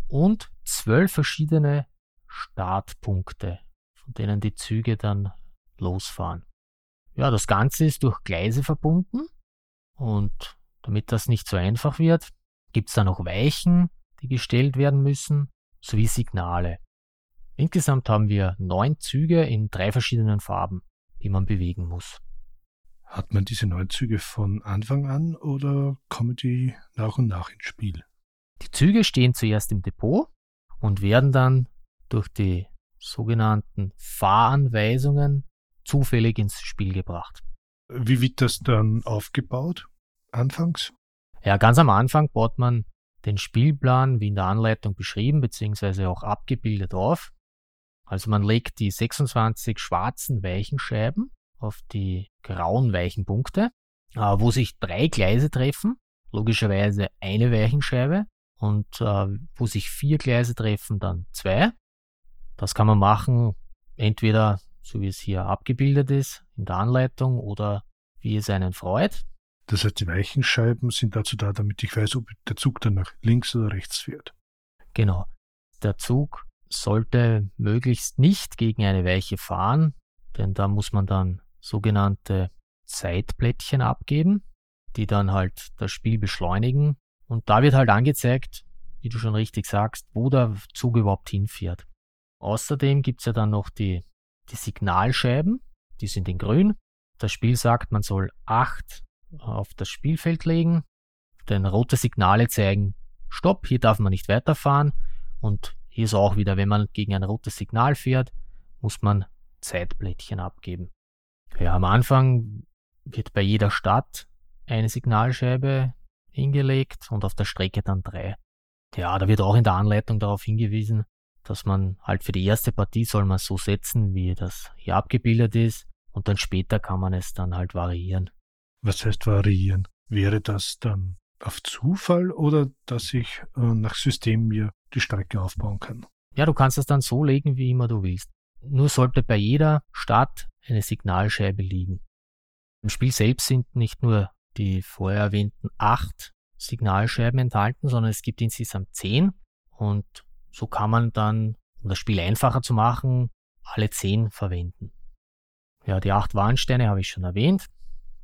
und zwölf verschiedene Startpunkte, von denen die Züge dann losfahren. Ja, das Ganze ist durch Gleise verbunden und damit das nicht so einfach wird, gibt es da noch Weichen, die gestellt werden müssen, sowie Signale. Insgesamt haben wir neun Züge in drei verschiedenen Farben, die man bewegen muss. Hat man diese neun Züge von Anfang an oder kommen die nach und nach ins Spiel? Die Züge stehen zuerst im Depot und werden dann durch die sogenannten Fahranweisungen zufällig ins Spiel gebracht. Wie wird das dann aufgebaut? Anfangs? Ja, ganz am Anfang baut man den Spielplan wie in der Anleitung beschrieben bzw. auch abgebildet auf. Also man legt die 26 schwarzen Weichenscheiben auf die grauen Weichenpunkte, äh, wo sich drei Gleise treffen, logischerweise eine Weichenscheibe und äh, wo sich vier Gleise treffen, dann zwei. Das kann man machen, entweder so wie es hier abgebildet ist in der Anleitung oder wie es einen freut. Das heißt, die Weichenscheiben sind dazu da, damit ich weiß, ob der Zug dann nach links oder rechts fährt. Genau. Der Zug sollte möglichst nicht gegen eine Weiche fahren, denn da muss man dann sogenannte Zeitplättchen abgeben, die dann halt das Spiel beschleunigen. Und da wird halt angezeigt, wie du schon richtig sagst, wo der Zug überhaupt hinfährt. Außerdem gibt's ja dann noch die, die Signalscheiben, die sind in grün. Das Spiel sagt, man soll acht auf das Spielfeld legen, denn rote Signale zeigen, Stopp, hier darf man nicht weiterfahren. Und hier ist auch wieder, wenn man gegen ein rotes Signal fährt, muss man Zeitblättchen abgeben. Ja, am Anfang wird bei jeder Stadt eine Signalscheibe hingelegt und auf der Strecke dann drei. Ja, da wird auch in der Anleitung darauf hingewiesen, dass man halt für die erste Partie soll man so setzen, wie das hier abgebildet ist und dann später kann man es dann halt variieren. Was heißt variieren? Wäre das dann auf Zufall oder dass ich äh, nach System mir die Strecke aufbauen kann? Ja, du kannst es dann so legen, wie immer du willst. Nur sollte bei jeder Stadt eine Signalscheibe liegen. Im Spiel selbst sind nicht nur die vorher erwähnten acht Signalscheiben enthalten, sondern es gibt insgesamt zehn und so kann man dann, um das Spiel einfacher zu machen, alle zehn verwenden. Ja, die acht Warnsteine habe ich schon erwähnt.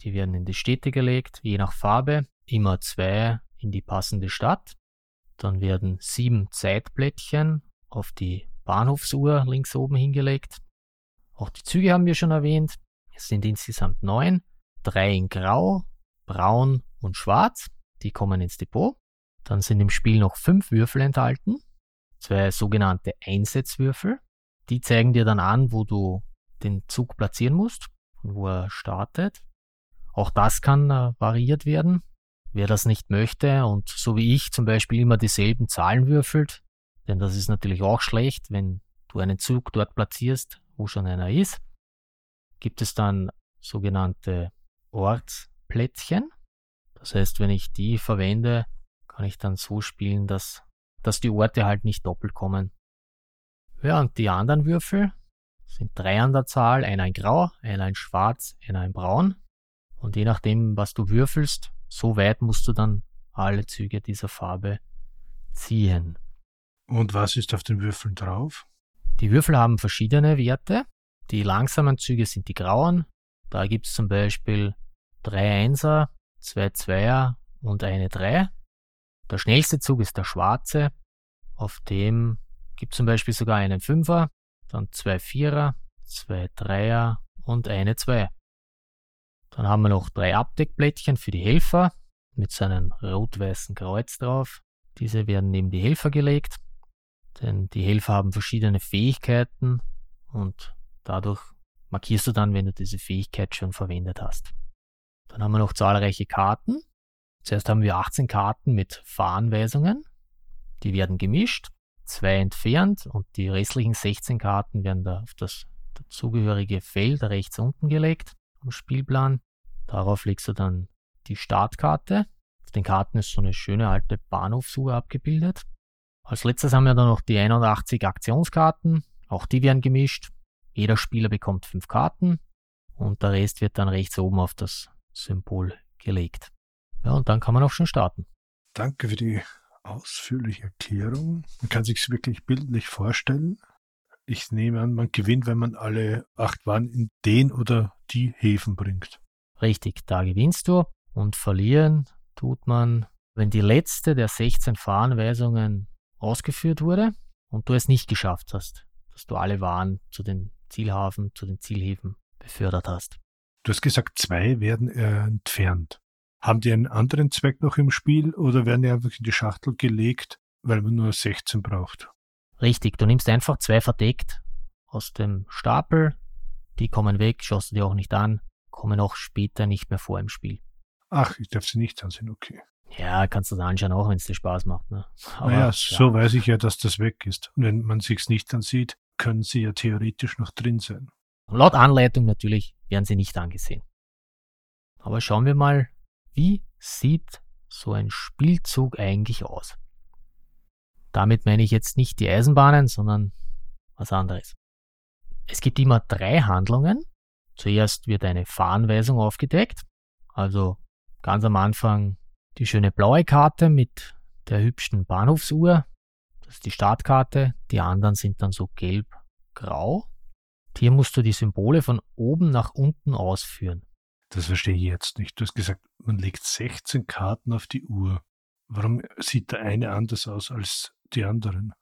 Die werden in die Städte gelegt, je nach Farbe, immer zwei in die passende Stadt. Dann werden sieben Zeitblättchen auf die Bahnhofsuhr links oben hingelegt. Auch die Züge haben wir schon erwähnt. Es sind insgesamt neun, drei in Grau, Braun und Schwarz. Die kommen ins Depot. Dann sind im Spiel noch fünf Würfel enthalten, zwei sogenannte Einsetzwürfel. Die zeigen dir dann an, wo du den Zug platzieren musst und wo er startet. Auch das kann äh, variiert werden. Wer das nicht möchte und so wie ich zum Beispiel immer dieselben Zahlen würfelt, denn das ist natürlich auch schlecht, wenn du einen Zug dort platzierst, wo schon einer ist, gibt es dann sogenannte Ortsplättchen. Das heißt, wenn ich die verwende, kann ich dann so spielen, dass, dass die Orte halt nicht doppelt kommen. Ja, und die anderen Würfel sind drei an der Zahl, einer in Grau, einer in Schwarz, einer in Braun. Und je nachdem, was du würfelst, so weit musst du dann alle Züge dieser Farbe ziehen. Und was ist auf den Würfeln drauf? Die Würfel haben verschiedene Werte. Die langsamen Züge sind die grauen. Da gibt es zum Beispiel drei Einser, zwei Zweier und eine Drei. Der schnellste Zug ist der schwarze. Auf dem gibt es zum Beispiel sogar einen Fünfer, dann zwei Vierer, zwei Dreier und eine Zwei. Dann haben wir noch drei Abdeckblättchen für die Helfer mit seinem rot-weißen Kreuz drauf. Diese werden neben die Helfer gelegt, denn die Helfer haben verschiedene Fähigkeiten und dadurch markierst du dann, wenn du diese Fähigkeit schon verwendet hast. Dann haben wir noch zahlreiche Karten. Zuerst haben wir 18 Karten mit Fahranweisungen. Die werden gemischt, zwei entfernt und die restlichen 16 Karten werden da auf das dazugehörige Feld rechts unten gelegt am Spielplan. Darauf legst du dann die Startkarte. Auf den Karten ist so eine schöne alte Bahnhofsuhr abgebildet. Als letztes haben wir dann noch die 81 Aktionskarten. Auch die werden gemischt. Jeder Spieler bekommt fünf Karten und der Rest wird dann rechts oben auf das Symbol gelegt. Ja, und dann kann man auch schon starten. Danke für die ausführliche Erklärung. Man kann sich wirklich bildlich vorstellen. Ich nehme an, man gewinnt, wenn man alle acht Waren in den oder die Häfen bringt. Richtig, da gewinnst du und verlieren tut man, wenn die letzte der 16 Fahranweisungen ausgeführt wurde und du es nicht geschafft hast, dass du alle Waren zu den Zielhafen, zu den Zielhäfen befördert hast. Du hast gesagt, zwei werden äh, entfernt. Haben die einen anderen Zweck noch im Spiel oder werden die einfach in die Schachtel gelegt, weil man nur 16 braucht? Richtig, du nimmst einfach zwei verdeckt aus dem Stapel, die kommen weg, schaust du dir auch nicht an, kommen auch später nicht mehr vor im Spiel. Ach, ich darf sie nicht ansehen, okay. Ja, kannst du das anschauen, auch wenn es dir Spaß macht. Ne? Aber, naja, so weiß ich ja, dass das weg ist. Und wenn man sich's nicht ansieht, können sie ja theoretisch noch drin sein. Laut Anleitung natürlich werden sie nicht angesehen. Aber schauen wir mal, wie sieht so ein Spielzug eigentlich aus? Damit meine ich jetzt nicht die Eisenbahnen, sondern was anderes. Es gibt immer drei Handlungen. Zuerst wird eine Fahranweisung aufgedeckt, also ganz am Anfang die schöne blaue Karte mit der hübschen Bahnhofsuhr. Das ist die Startkarte. Die anderen sind dann so gelb-grau. Hier musst du die Symbole von oben nach unten ausführen. Das verstehe ich jetzt nicht. Du hast gesagt, man legt 16 Karten auf die Uhr. Warum sieht der eine anders aus als die anderen?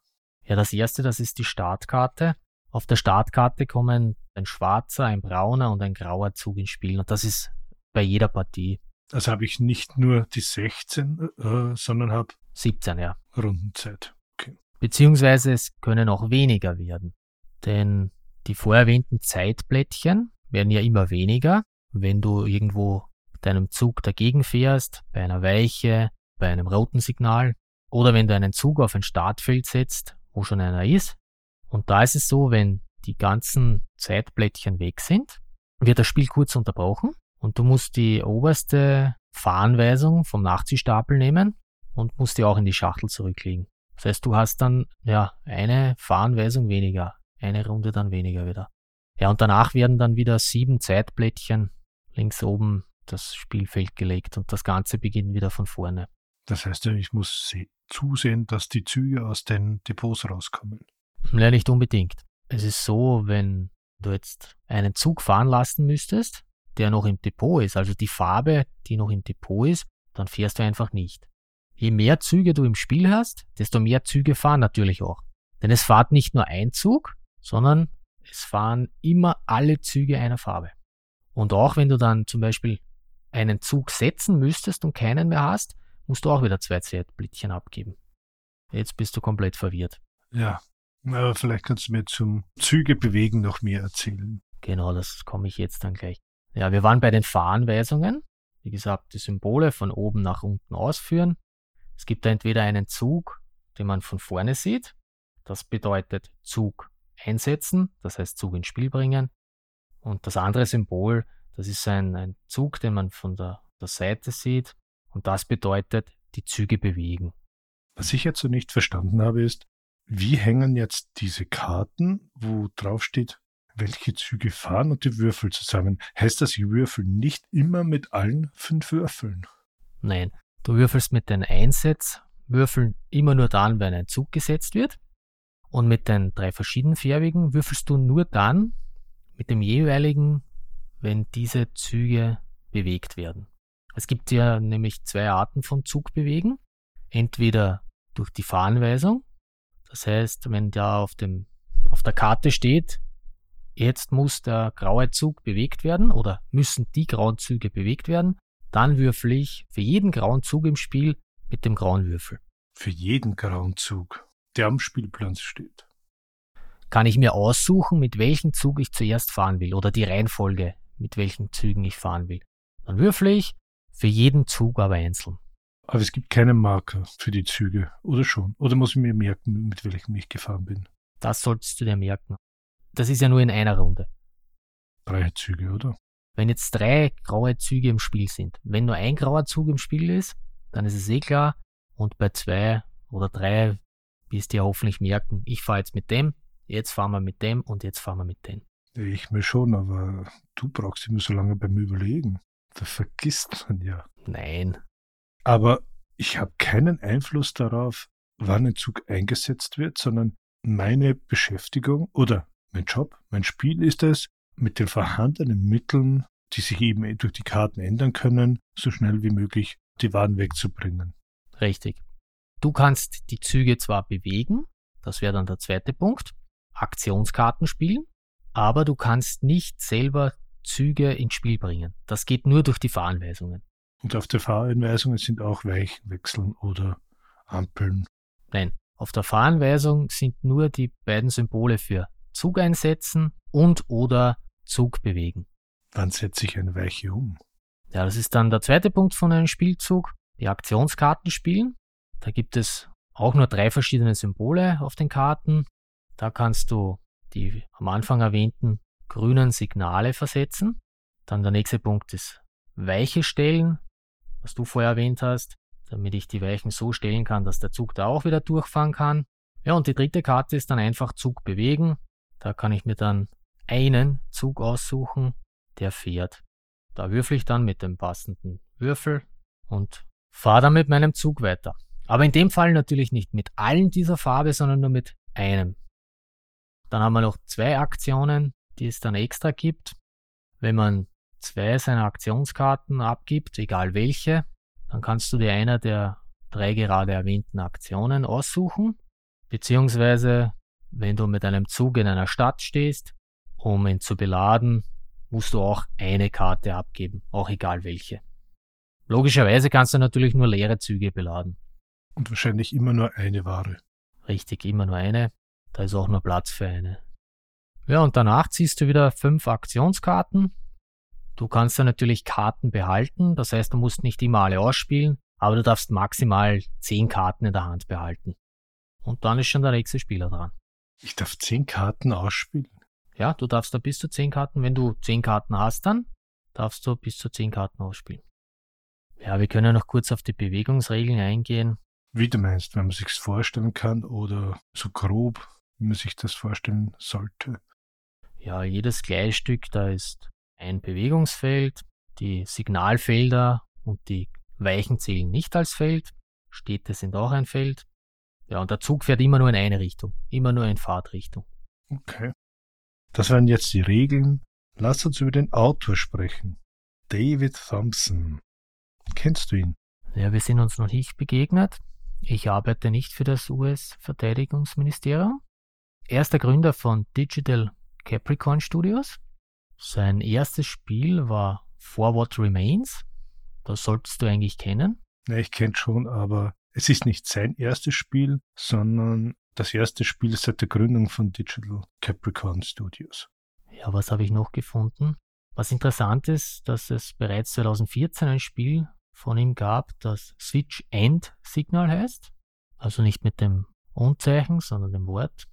Ja, das erste, das ist die Startkarte. Auf der Startkarte kommen ein schwarzer, ein brauner und ein grauer Zug ins Spiel. Und das ist bei jeder Partie. Also habe ich nicht nur die 16, äh, sondern habe 17, ja. Rundenzeit. Okay. Beziehungsweise es können auch weniger werden. Denn die vorher erwähnten Zeitblättchen werden ja immer weniger, wenn du irgendwo deinem Zug dagegen fährst, bei einer Weiche, bei einem roten Signal oder wenn du einen Zug auf ein Startfeld setzt, wo schon einer ist. Und da ist es so, wenn die ganzen Zeitblättchen weg sind, wird das Spiel kurz unterbrochen und du musst die oberste Fahranweisung vom Nachziehstapel nehmen und musst die auch in die Schachtel zurücklegen. Das heißt, du hast dann ja eine Fahranweisung weniger, eine Runde dann weniger wieder. Ja, und danach werden dann wieder sieben Zeitblättchen links oben das Spielfeld gelegt und das Ganze beginnt wieder von vorne. Das heißt ja, ich muss zusehen, dass die Züge aus den Depots rauskommen. Ja, nicht unbedingt. Es ist so, wenn du jetzt einen Zug fahren lassen müsstest, der noch im Depot ist, also die Farbe, die noch im Depot ist, dann fährst du einfach nicht. Je mehr Züge du im Spiel hast, desto mehr Züge fahren natürlich auch. Denn es fährt nicht nur ein Zug, sondern es fahren immer alle Züge einer Farbe. Und auch wenn du dann zum Beispiel einen Zug setzen müsstest und keinen mehr hast, musst du auch wieder zwei Zeitblitzchen abgeben. Jetzt bist du komplett verwirrt. Ja, aber vielleicht kannst du mir zum Züge bewegen noch mehr erzählen. Genau, das komme ich jetzt dann gleich. Ja, wir waren bei den Fahranweisungen. Wie gesagt, die Symbole von oben nach unten ausführen. Es gibt da entweder einen Zug, den man von vorne sieht. Das bedeutet Zug einsetzen, das heißt Zug ins Spiel bringen. Und das andere Symbol, das ist ein, ein Zug, den man von der, der Seite sieht. Und das bedeutet die Züge bewegen. Was ich jetzt so nicht verstanden habe, ist, wie hängen jetzt diese Karten, wo drauf steht, welche Züge fahren und die Würfel zusammen? Heißt das, ich würfel nicht immer mit allen fünf Würfeln? Nein, du würfelst mit den Einsetzwürfeln immer nur dann, wenn ein Zug gesetzt wird. Und mit den drei verschiedenfärbigen würfelst du nur dann mit dem jeweiligen, wenn diese Züge bewegt werden. Es gibt ja nämlich zwei Arten von Zugbewegen. Entweder durch die Fahranweisung, das heißt, wenn da auf, dem, auf der Karte steht, jetzt muss der graue Zug bewegt werden oder müssen die grauen Züge bewegt werden, dann würfel ich für jeden grauen Zug im Spiel mit dem grauen Würfel. Für jeden grauen Zug, der am Spielplan steht. Kann ich mir aussuchen, mit welchem Zug ich zuerst fahren will oder die Reihenfolge, mit welchen Zügen ich fahren will. Dann würfle ich für jeden Zug aber einzeln. Aber es gibt keinen Marker für die Züge, oder schon? Oder muss ich mir merken, mit welchem ich gefahren bin? Das solltest du dir merken. Das ist ja nur in einer Runde. Drei Züge, oder? Wenn jetzt drei graue Züge im Spiel sind, wenn nur ein grauer Zug im Spiel ist, dann ist es eh klar. Und bei zwei oder drei wirst du ja hoffentlich merken, ich fahre jetzt mit dem, jetzt fahren wir mit dem und jetzt fahren wir mit dem. Ich mir schon, aber du brauchst immer so lange beim Überlegen. Da vergisst man ja. Nein, aber ich habe keinen Einfluss darauf, wann ein Zug eingesetzt wird, sondern meine Beschäftigung oder mein Job, mein Spiel ist es, mit den vorhandenen Mitteln, die sich eben durch die Karten ändern können, so schnell wie möglich die Waren wegzubringen. Richtig. Du kannst die Züge zwar bewegen, das wäre dann der zweite Punkt, Aktionskarten spielen, aber du kannst nicht selber Züge ins Spiel bringen. Das geht nur durch die Fahranweisungen. Und auf der Fahranweisung sind auch Weichenwechseln oder Ampeln. Nein, auf der Fahranweisung sind nur die beiden Symbole für Zug einsetzen und oder Zug bewegen. Wann setze ich eine Weiche um? Ja, das ist dann der zweite Punkt von einem Spielzug, die Aktionskarten spielen. Da gibt es auch nur drei verschiedene Symbole auf den Karten. Da kannst du die am Anfang erwähnten grünen Signale versetzen. Dann der nächste Punkt ist Weiche stellen was du vorher erwähnt hast, damit ich die Weichen so stellen kann, dass der Zug da auch wieder durchfahren kann. Ja, und die dritte Karte ist dann einfach Zug bewegen. Da kann ich mir dann einen Zug aussuchen, der fährt. Da würfel ich dann mit dem passenden Würfel und fahre dann mit meinem Zug weiter. Aber in dem Fall natürlich nicht mit allen dieser Farbe, sondern nur mit einem. Dann haben wir noch zwei Aktionen, die es dann extra gibt. Wenn man zwei seiner Aktionskarten abgibt, egal welche, dann kannst du dir einer der drei gerade erwähnten Aktionen aussuchen, beziehungsweise wenn du mit einem Zug in einer Stadt stehst, um ihn zu beladen, musst du auch eine Karte abgeben, auch egal welche. Logischerweise kannst du natürlich nur leere Züge beladen. Und wahrscheinlich immer nur eine Ware. Richtig, immer nur eine. Da ist auch nur Platz für eine. Ja, und danach ziehst du wieder fünf Aktionskarten. Du kannst dann natürlich Karten behalten, das heißt, du musst nicht immer alle ausspielen, aber du darfst maximal zehn Karten in der Hand behalten. Und dann ist schon der nächste Spieler dran. Ich darf zehn Karten ausspielen. Ja, du darfst da bis zu zehn Karten, wenn du zehn Karten hast, dann darfst du bis zu zehn Karten ausspielen. Ja, wir können noch kurz auf die Bewegungsregeln eingehen. Wie du meinst, wenn man sich's vorstellen kann oder so grob, wie man sich das vorstellen sollte. Ja, jedes Gleisstück, da ist ein Bewegungsfeld, die Signalfelder und die Weichen zählen nicht als Feld, Städte sind auch ein Feld. Ja, und der Zug fährt immer nur in eine Richtung, immer nur in Fahrtrichtung. Okay. Das waren jetzt die Regeln. Lass uns über den Autor sprechen. David Thompson. Kennst du ihn? Ja, wir sind uns noch nicht begegnet. Ich arbeite nicht für das US-Verteidigungsministerium. Er ist der Gründer von Digital Capricorn Studios. Sein erstes Spiel war For What Remains. Das solltest du eigentlich kennen. Ja, ich kenne schon, aber es ist nicht sein erstes Spiel, sondern das erste Spiel seit der Gründung von Digital Capricorn Studios. Ja, was habe ich noch gefunden? Was interessant ist, dass es bereits 2014 ein Spiel von ihm gab, das Switch End Signal heißt. Also nicht mit dem Unzeichen, sondern dem Wort.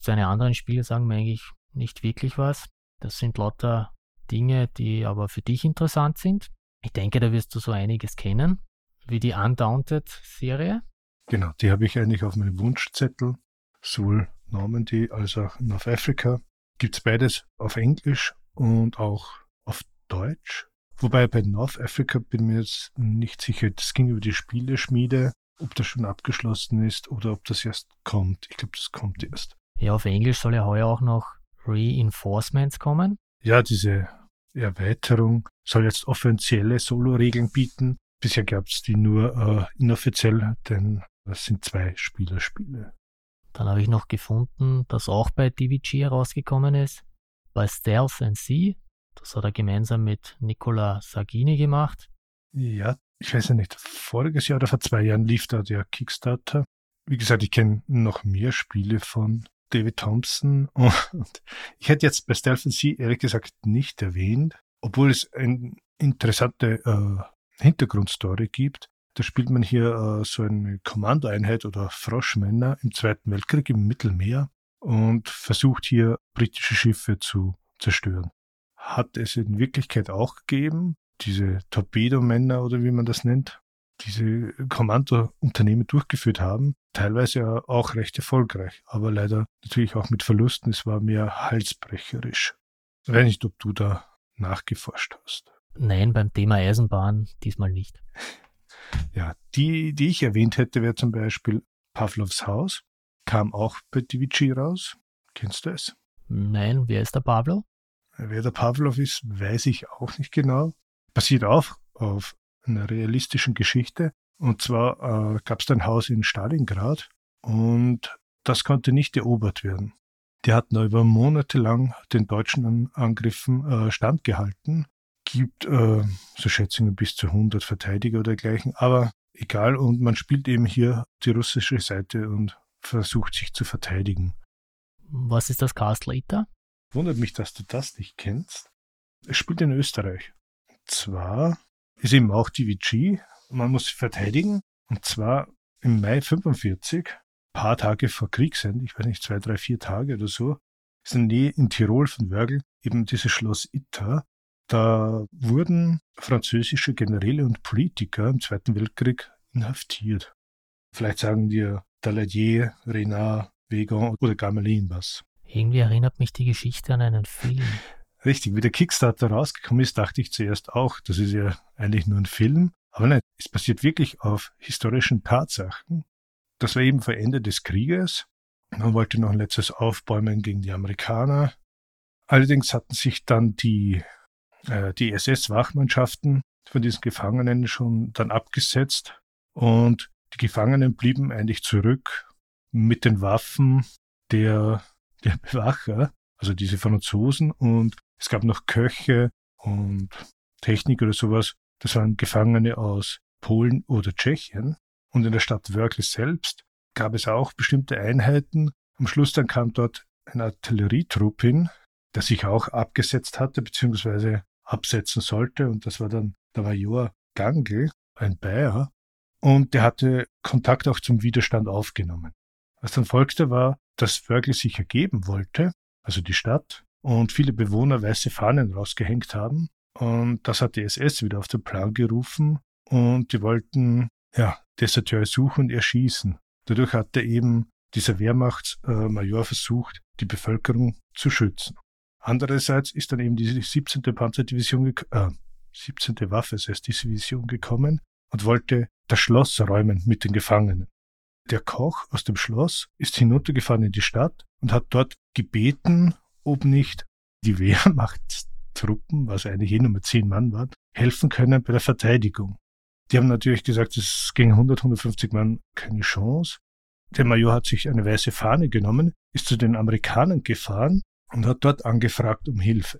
Seine anderen Spiele sagen mir eigentlich nicht wirklich was. Das sind lauter Dinge, die aber für dich interessant sind. Ich denke, da wirst du so einiges kennen, wie die Undaunted-Serie. Genau, die habe ich eigentlich auf meinem Wunschzettel. Sowohl Normandy als auch North Africa. Gibt's beides auf Englisch und auch auf Deutsch. Wobei bei North Africa bin mir jetzt nicht sicher, das ging über die Spieleschmiede, ob das schon abgeschlossen ist oder ob das erst kommt. Ich glaube, das kommt erst. Ja, auf Englisch soll ja heuer auch noch Reinforcements kommen. Ja, diese Erweiterung soll jetzt offizielle Solo-Regeln bieten. Bisher gab es die nur äh, inoffiziell, denn das sind zwei Spielerspiele. Dann habe ich noch gefunden, dass auch bei DVG herausgekommen ist, bei Stealth and Sea. Das hat er gemeinsam mit Nicola Sagini gemacht. Ja, ich weiß ja nicht, voriges Jahr oder vor zwei Jahren lief da der Kickstarter. Wie gesagt, ich kenne noch mehr Spiele von David Thompson und ich hätte jetzt bei Stealth and Sea ehrlich gesagt nicht erwähnt, obwohl es eine interessante äh, Hintergrundstory gibt. Da spielt man hier äh, so eine Kommandoeinheit oder Froschmänner im Zweiten Weltkrieg im Mittelmeer und versucht hier britische Schiffe zu zerstören. Hat es in Wirklichkeit auch gegeben, diese Torpedomänner oder wie man das nennt, diese Kommandounternehmen durchgeführt haben, teilweise auch recht erfolgreich, aber leider natürlich auch mit Verlusten. Es war mehr halsbrecherisch. Ich weiß nicht, ob du da nachgeforscht hast. Nein, beim Thema Eisenbahn diesmal nicht. Ja, die, die ich erwähnt hätte, wäre zum Beispiel Pavlovs Haus. Kam auch bei DVG raus. Kennst du es? Nein, wer ist der Pavlov? Wer der Pavlov ist, weiß ich auch nicht genau. Basiert auch auf einer realistischen Geschichte. Und zwar äh, gab es ein Haus in Stalingrad und das konnte nicht erobert werden. Die hatten über Monate lang den deutschen Angriffen äh, standgehalten. Gibt äh, so Schätzungen bis zu 100 Verteidiger oder dergleichen, aber egal. Und man spielt eben hier die russische Seite und versucht sich zu verteidigen. Was ist das Castle Ita? Wundert mich, dass du das nicht kennst. Es spielt in Österreich. Und zwar ist eben auch DVG. Man muss sich verteidigen. Und zwar im Mai 45, paar Tage vor Kriegsende, ich weiß nicht, zwei, drei, vier Tage oder so, ist in der Nähe in Tirol von Wörgl eben dieses Schloss Itta. Da wurden französische Generäle und Politiker im Zweiten Weltkrieg inhaftiert. Vielleicht sagen dir Daladier, Renard, Wegon oder Gamelin was. Irgendwie erinnert mich die Geschichte an einen Film. Richtig, wie der Kickstarter rausgekommen ist, dachte ich zuerst auch, das ist ja eigentlich nur ein Film. Aber nein, es basiert wirklich auf historischen Tatsachen. Das war eben vor Ende des Krieges. Man wollte noch ein letztes Aufbäumen gegen die Amerikaner. Allerdings hatten sich dann die, äh, die SS-Wachmannschaften von diesen Gefangenen schon dann abgesetzt und Die Gefangenen blieben eigentlich zurück mit den Waffen der, der Bewacher, also diese Franzosen, und es gab noch Köche und Technik oder sowas. Das waren Gefangene aus Polen oder Tschechien. Und in der Stadt Wörgl selbst gab es auch bestimmte Einheiten. Am Schluss dann kam dort ein Artillerietrupp hin, der sich auch abgesetzt hatte, beziehungsweise absetzen sollte. Und das war dann der Major Gangl, ein Bayer. Und der hatte Kontakt auch zum Widerstand aufgenommen. Was dann folgte, war, dass Wörgl sich ergeben wollte, also die Stadt, und viele Bewohner weiße Fahnen rausgehängt haben. Und das hat die SS wieder auf den Plan gerufen und die wollten ja, Deserteur suchen und erschießen. Dadurch hatte eben dieser Wehrmachtsmajor versucht, die Bevölkerung zu schützen. Andererseits ist dann eben die 17. Panzerdivision, äh, 17. Waffen-SS-Division gekommen und wollte das Schloss räumen mit den Gefangenen. Der Koch aus dem Schloss ist hinuntergefahren in die Stadt und hat dort gebeten, ob nicht die Wehrmachtstruppen, was eigentlich eh nur mit zehn Mann waren, helfen können bei der Verteidigung. Die haben natürlich gesagt, es gegen 100, 150 Mann keine Chance. Der Major hat sich eine weiße Fahne genommen, ist zu den Amerikanern gefahren und hat dort angefragt um Hilfe.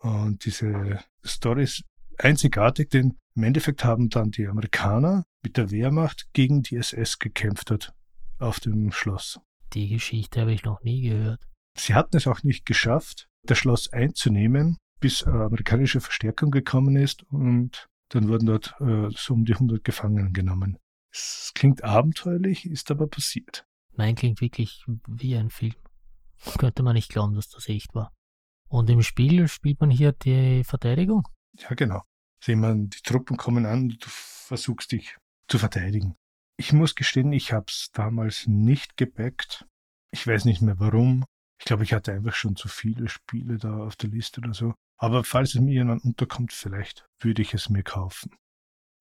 Und diese Story ist einzigartig, denn im Endeffekt haben dann die Amerikaner mit der Wehrmacht gegen die SS gekämpft hat auf dem Schloss. Die Geschichte habe ich noch nie gehört. Sie hatten es auch nicht geschafft, das Schloss einzunehmen, bis amerikanische Verstärkung gekommen ist und dann wurden dort äh, so um die 100 Gefangenen genommen. Es klingt abenteuerlich, ist aber passiert. Nein, klingt wirklich wie ein Film. Könnte man nicht glauben, dass das echt war. Und im Spiel spielt man hier die Verteidigung? Ja, genau. Sehen wir, die Truppen kommen an, du versuchst dich zu verteidigen. Ich muss gestehen, ich habe es damals nicht gebackt. Ich weiß nicht mehr warum. Ich glaube, ich hatte einfach schon zu viele Spiele da auf der Liste oder so. Aber falls es mir irgendwann unterkommt, vielleicht würde ich es mir kaufen.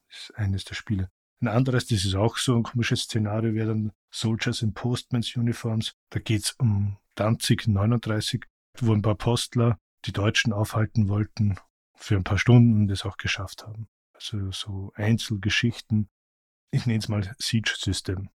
Das ist eines der Spiele. Ein anderes, das ist auch so ein komisches Szenario, wäre dann Soldiers in Postmans Uniforms. Da geht es um Danzig 39, wo ein paar Postler die Deutschen aufhalten wollten für ein paar Stunden und es auch geschafft haben. Also so Einzelgeschichten. Ich nenne es mal Siege System,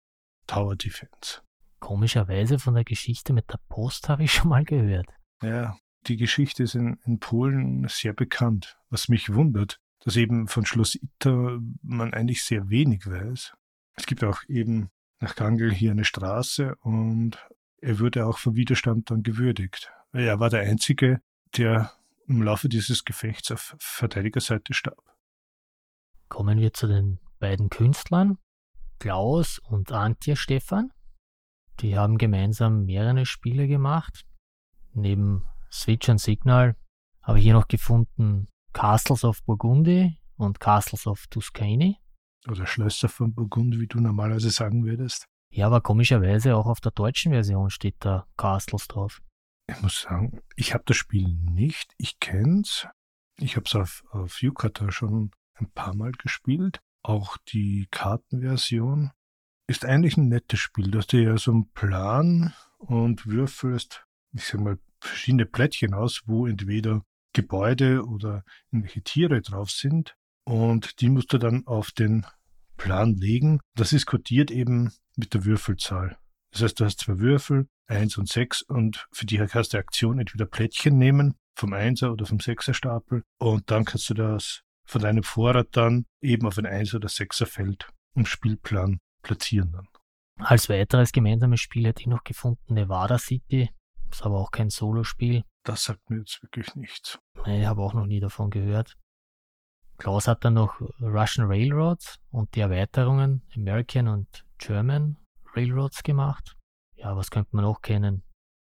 Tower Defense. Komischerweise von der Geschichte mit der Post habe ich schon mal gehört. Ja, die Geschichte ist in, in Polen sehr bekannt, was mich wundert, dass eben von Schloss Itter man eigentlich sehr wenig weiß. Es gibt auch eben nach Gangl hier eine Straße und er wurde auch vom Widerstand dann gewürdigt. Er war der Einzige, der im Laufe dieses Gefechts auf Verteidigerseite starb. Kommen wir zu den beiden Künstlern, Klaus und Antje Stefan. Die haben gemeinsam mehrere Spiele gemacht. Neben Switch und Signal habe ich hier noch gefunden Castles of Burgundy und Castles of Tuscany. Oder Schlösser von Burgund, wie du normalerweise sagen würdest. Ja, aber komischerweise auch auf der deutschen Version steht da Castles drauf. Ich muss sagen, ich habe das Spiel nicht. Ich kenn's. Ich habe es auf, auf Yukata schon ein paar Mal gespielt. Auch die Kartenversion ist eigentlich ein nettes Spiel. Du hast ja so einen Plan und würfelst, ich sag mal, verschiedene Plättchen aus, wo entweder Gebäude oder irgendwelche Tiere drauf sind. Und die musst du dann auf den Plan legen. Das ist kodiert eben mit der Würfelzahl. Das heißt, du hast zwei Würfel, eins und sechs, und für die kannst du Aktion entweder Plättchen nehmen, vom Einser oder vom Sechser Stapel, und dann kannst du das von deinem Vorrat dann eben auf ein Einser oder Sechser Feld im Spielplan platzieren dann. Als weiteres gemeinsames Spiel hätte ich noch gefunden Nevada City. Ist aber auch kein Solospiel. Das sagt mir jetzt wirklich nichts. Ich habe auch noch nie davon gehört. Klaus hat dann noch Russian Railroads und die Erweiterungen American und German Railroads gemacht. Ja, was könnte man auch kennen?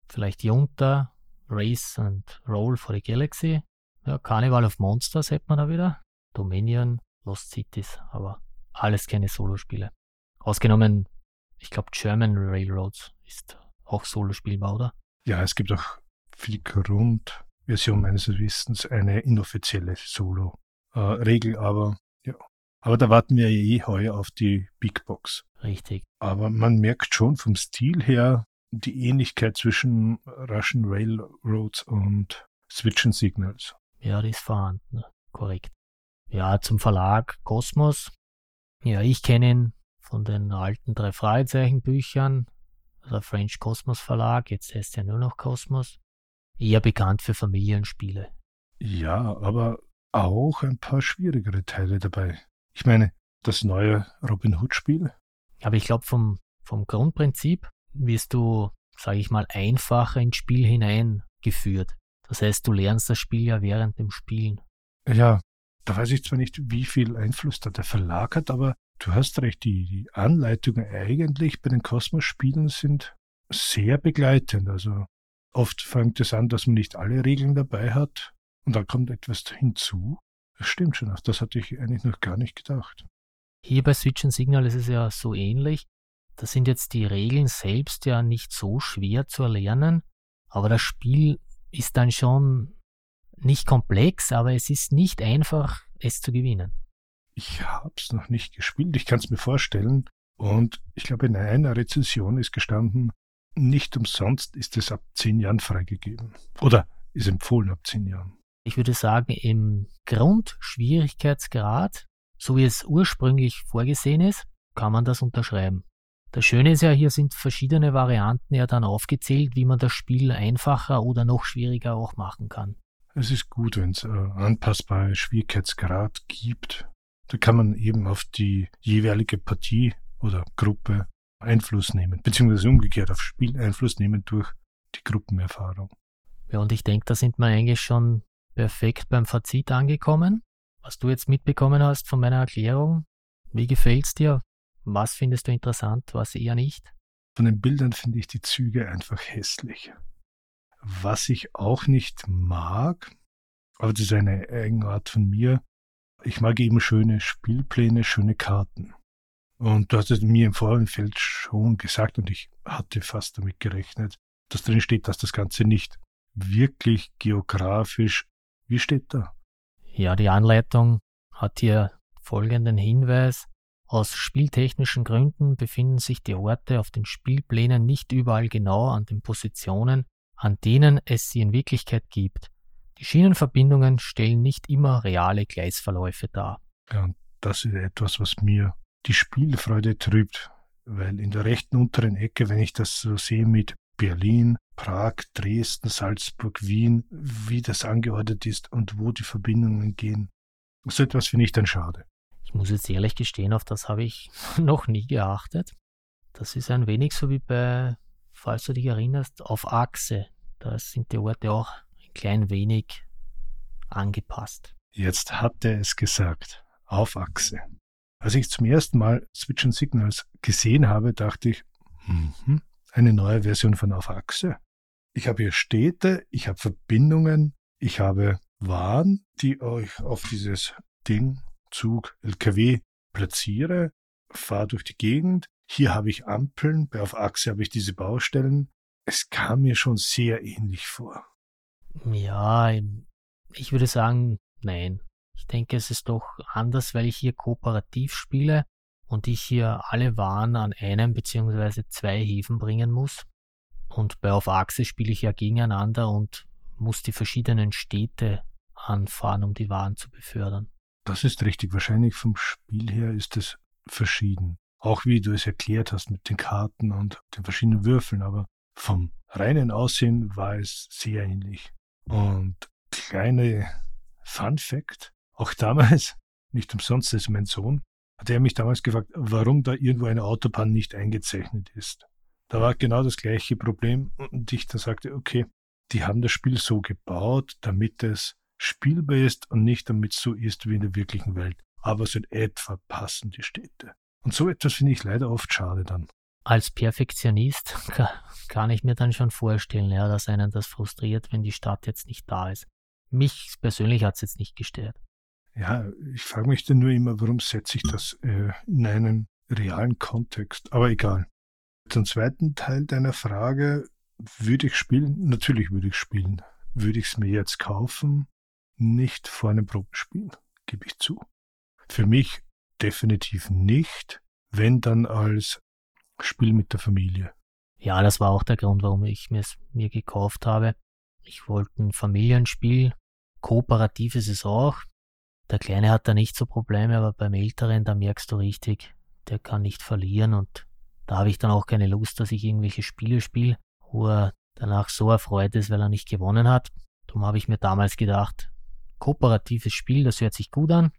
Vielleicht Junta, Race and Roll for the Galaxy. Ja, Carnival of Monsters hätte man da wieder. Dominion, Lost Cities, aber alles keine Solospiele. Ausgenommen, ich glaube, German Railroads ist auch Solospielbar, oder? Ja, es gibt auch die Grundversion meines Wissens eine inoffizielle Solo-Regel, aber ja. Aber da warten wir ja eh heuer auf die Big Box. Richtig. Aber man merkt schon vom Stil her die Ähnlichkeit zwischen Russian Railroads und Switch Signals. Ja, die ist vorhanden, korrekt. Ja, zum Verlag Kosmos. Ja, ich kenne ihn von den alten drei Fragezeichen-Büchern, der French Cosmos Verlag, jetzt heißt er nur noch Cosmos, eher bekannt für Familienspiele. Ja, aber auch ein paar schwierigere Teile dabei. Ich meine, das neue Robin Hood-Spiel. Aber ich glaube, vom, vom Grundprinzip wirst du, sage ich mal, einfacher ins Spiel hineingeführt. Das heißt, du lernst das Spiel ja während dem Spielen. Ja, da weiß ich zwar nicht, wie viel Einfluss da der Verlag hat, aber du hast recht, die, die Anleitungen eigentlich bei den Kosmos-Spielen sind sehr begleitend. Also oft fängt es an, dass man nicht alle Regeln dabei hat und dann kommt etwas hinzu. Das stimmt schon, das hatte ich eigentlich noch gar nicht gedacht. Hier bei Switch and Signal ist es ja so ähnlich. Da sind jetzt die Regeln selbst ja nicht so schwer zu erlernen, aber das Spiel ist dann schon nicht komplex, aber es ist nicht einfach, es zu gewinnen. Ich habe es noch nicht gespielt, ich kann es mir vorstellen. Und ich glaube, in einer Rezension ist gestanden, nicht umsonst ist es ab zehn Jahren freigegeben. Oder ist empfohlen ab zehn Jahren. Ich würde sagen, im Grundschwierigkeitsgrad, so wie es ursprünglich vorgesehen ist, kann man das unterschreiben. Das Schöne ist ja, hier sind verschiedene Varianten ja dann aufgezählt, wie man das Spiel einfacher oder noch schwieriger auch machen kann. Es ist gut, wenn es äh, anpassbare Schwierigkeitsgrad gibt. Da kann man eben auf die jeweilige Partie oder Gruppe Einfluss nehmen, beziehungsweise umgekehrt auf Spiel Einfluss nehmen durch die Gruppenerfahrung. Ja, und ich denke, da sind wir eigentlich schon perfekt beim Fazit angekommen. Was du jetzt mitbekommen hast von meiner Erklärung, wie gefällt's dir? Was findest du interessant, was eher nicht? Von den Bildern finde ich die Züge einfach hässlich. Was ich auch nicht mag, aber das ist eine Eigenart von mir, ich mag eben schöne Spielpläne, schöne Karten. Und du hast es mir im Vorfeld schon gesagt und ich hatte fast damit gerechnet, dass drin steht, dass das Ganze nicht wirklich geografisch, wie steht da? Ja, die Anleitung hat hier folgenden Hinweis. Aus spieltechnischen Gründen befinden sich die Orte auf den Spielplänen nicht überall genau an den Positionen, an denen es sie in Wirklichkeit gibt. Die Schienenverbindungen stellen nicht immer reale Gleisverläufe dar. Ja, und das ist etwas, was mir die Spielfreude trübt, weil in der rechten unteren Ecke, wenn ich das so sehe mit Berlin, Prag, Dresden, Salzburg, Wien, wie das angeordnet ist und wo die Verbindungen gehen, so etwas finde ich dann schade. Ich muss jetzt ehrlich gestehen, auf das habe ich noch nie geachtet. Das ist ein wenig so wie bei, falls du dich erinnerst, auf Achse. Da sind die Orte auch klein wenig angepasst. Jetzt hat er es gesagt. Auf Achse. Als ich zum ersten Mal Switch Signals gesehen habe, dachte ich, mhm, eine neue Version von Auf Achse. Ich habe hier Städte, ich habe Verbindungen, ich habe Waren, die euch auf dieses Ding Zug, LKW platziere, fahre durch die Gegend. Hier habe ich Ampeln, bei auf Achse habe ich diese Baustellen. Es kam mir schon sehr ähnlich vor. Ja, ich würde sagen, nein. Ich denke, es ist doch anders, weil ich hier kooperativ spiele und ich hier alle Waren an einem bzw. zwei Häfen bringen muss. Und bei Auf Achse spiele ich ja gegeneinander und muss die verschiedenen Städte anfahren, um die Waren zu befördern. Das ist richtig. Wahrscheinlich vom Spiel her ist es verschieden. Auch wie du es erklärt hast mit den Karten und den verschiedenen Würfeln, aber vom reinen Aussehen war es sehr ähnlich. Und kleine Fun Fact, auch damals, nicht umsonst ist mein Sohn, hat er mich damals gefragt, warum da irgendwo eine Autobahn nicht eingezeichnet ist. Da war genau das gleiche Problem und ich dann sagte, okay, die haben das Spiel so gebaut, damit es spielbar ist und nicht damit so ist wie in der wirklichen Welt. Aber so in etwa passen die Städte. Und so etwas finde ich leider oft schade dann. Als Perfektionist kann ich mir dann schon vorstellen, ja, dass einen das frustriert, wenn die Stadt jetzt nicht da ist. Mich persönlich hat es jetzt nicht gestört. Ja, ich frage mich dann nur immer, warum setze ich das äh, in einen realen Kontext. Aber egal. Zum zweiten Teil deiner Frage, würde ich spielen? Natürlich würde ich spielen. Würde ich es mir jetzt kaufen? nicht vor einem Probespiel, gebe ich zu. Für mich definitiv nicht, wenn dann als Spiel mit der Familie. Ja, das war auch der Grund, warum ich es mir gekauft habe. Ich wollte ein Familienspiel. Kooperativ ist es auch. Der Kleine hat da nicht so Probleme, aber beim Älteren, da merkst du richtig, der kann nicht verlieren und da habe ich dann auch keine Lust, dass ich irgendwelche Spiele spiele, wo er danach so erfreut ist, weil er nicht gewonnen hat. Darum habe ich mir damals gedacht, kooperatives Spiel, das hört sich gut an.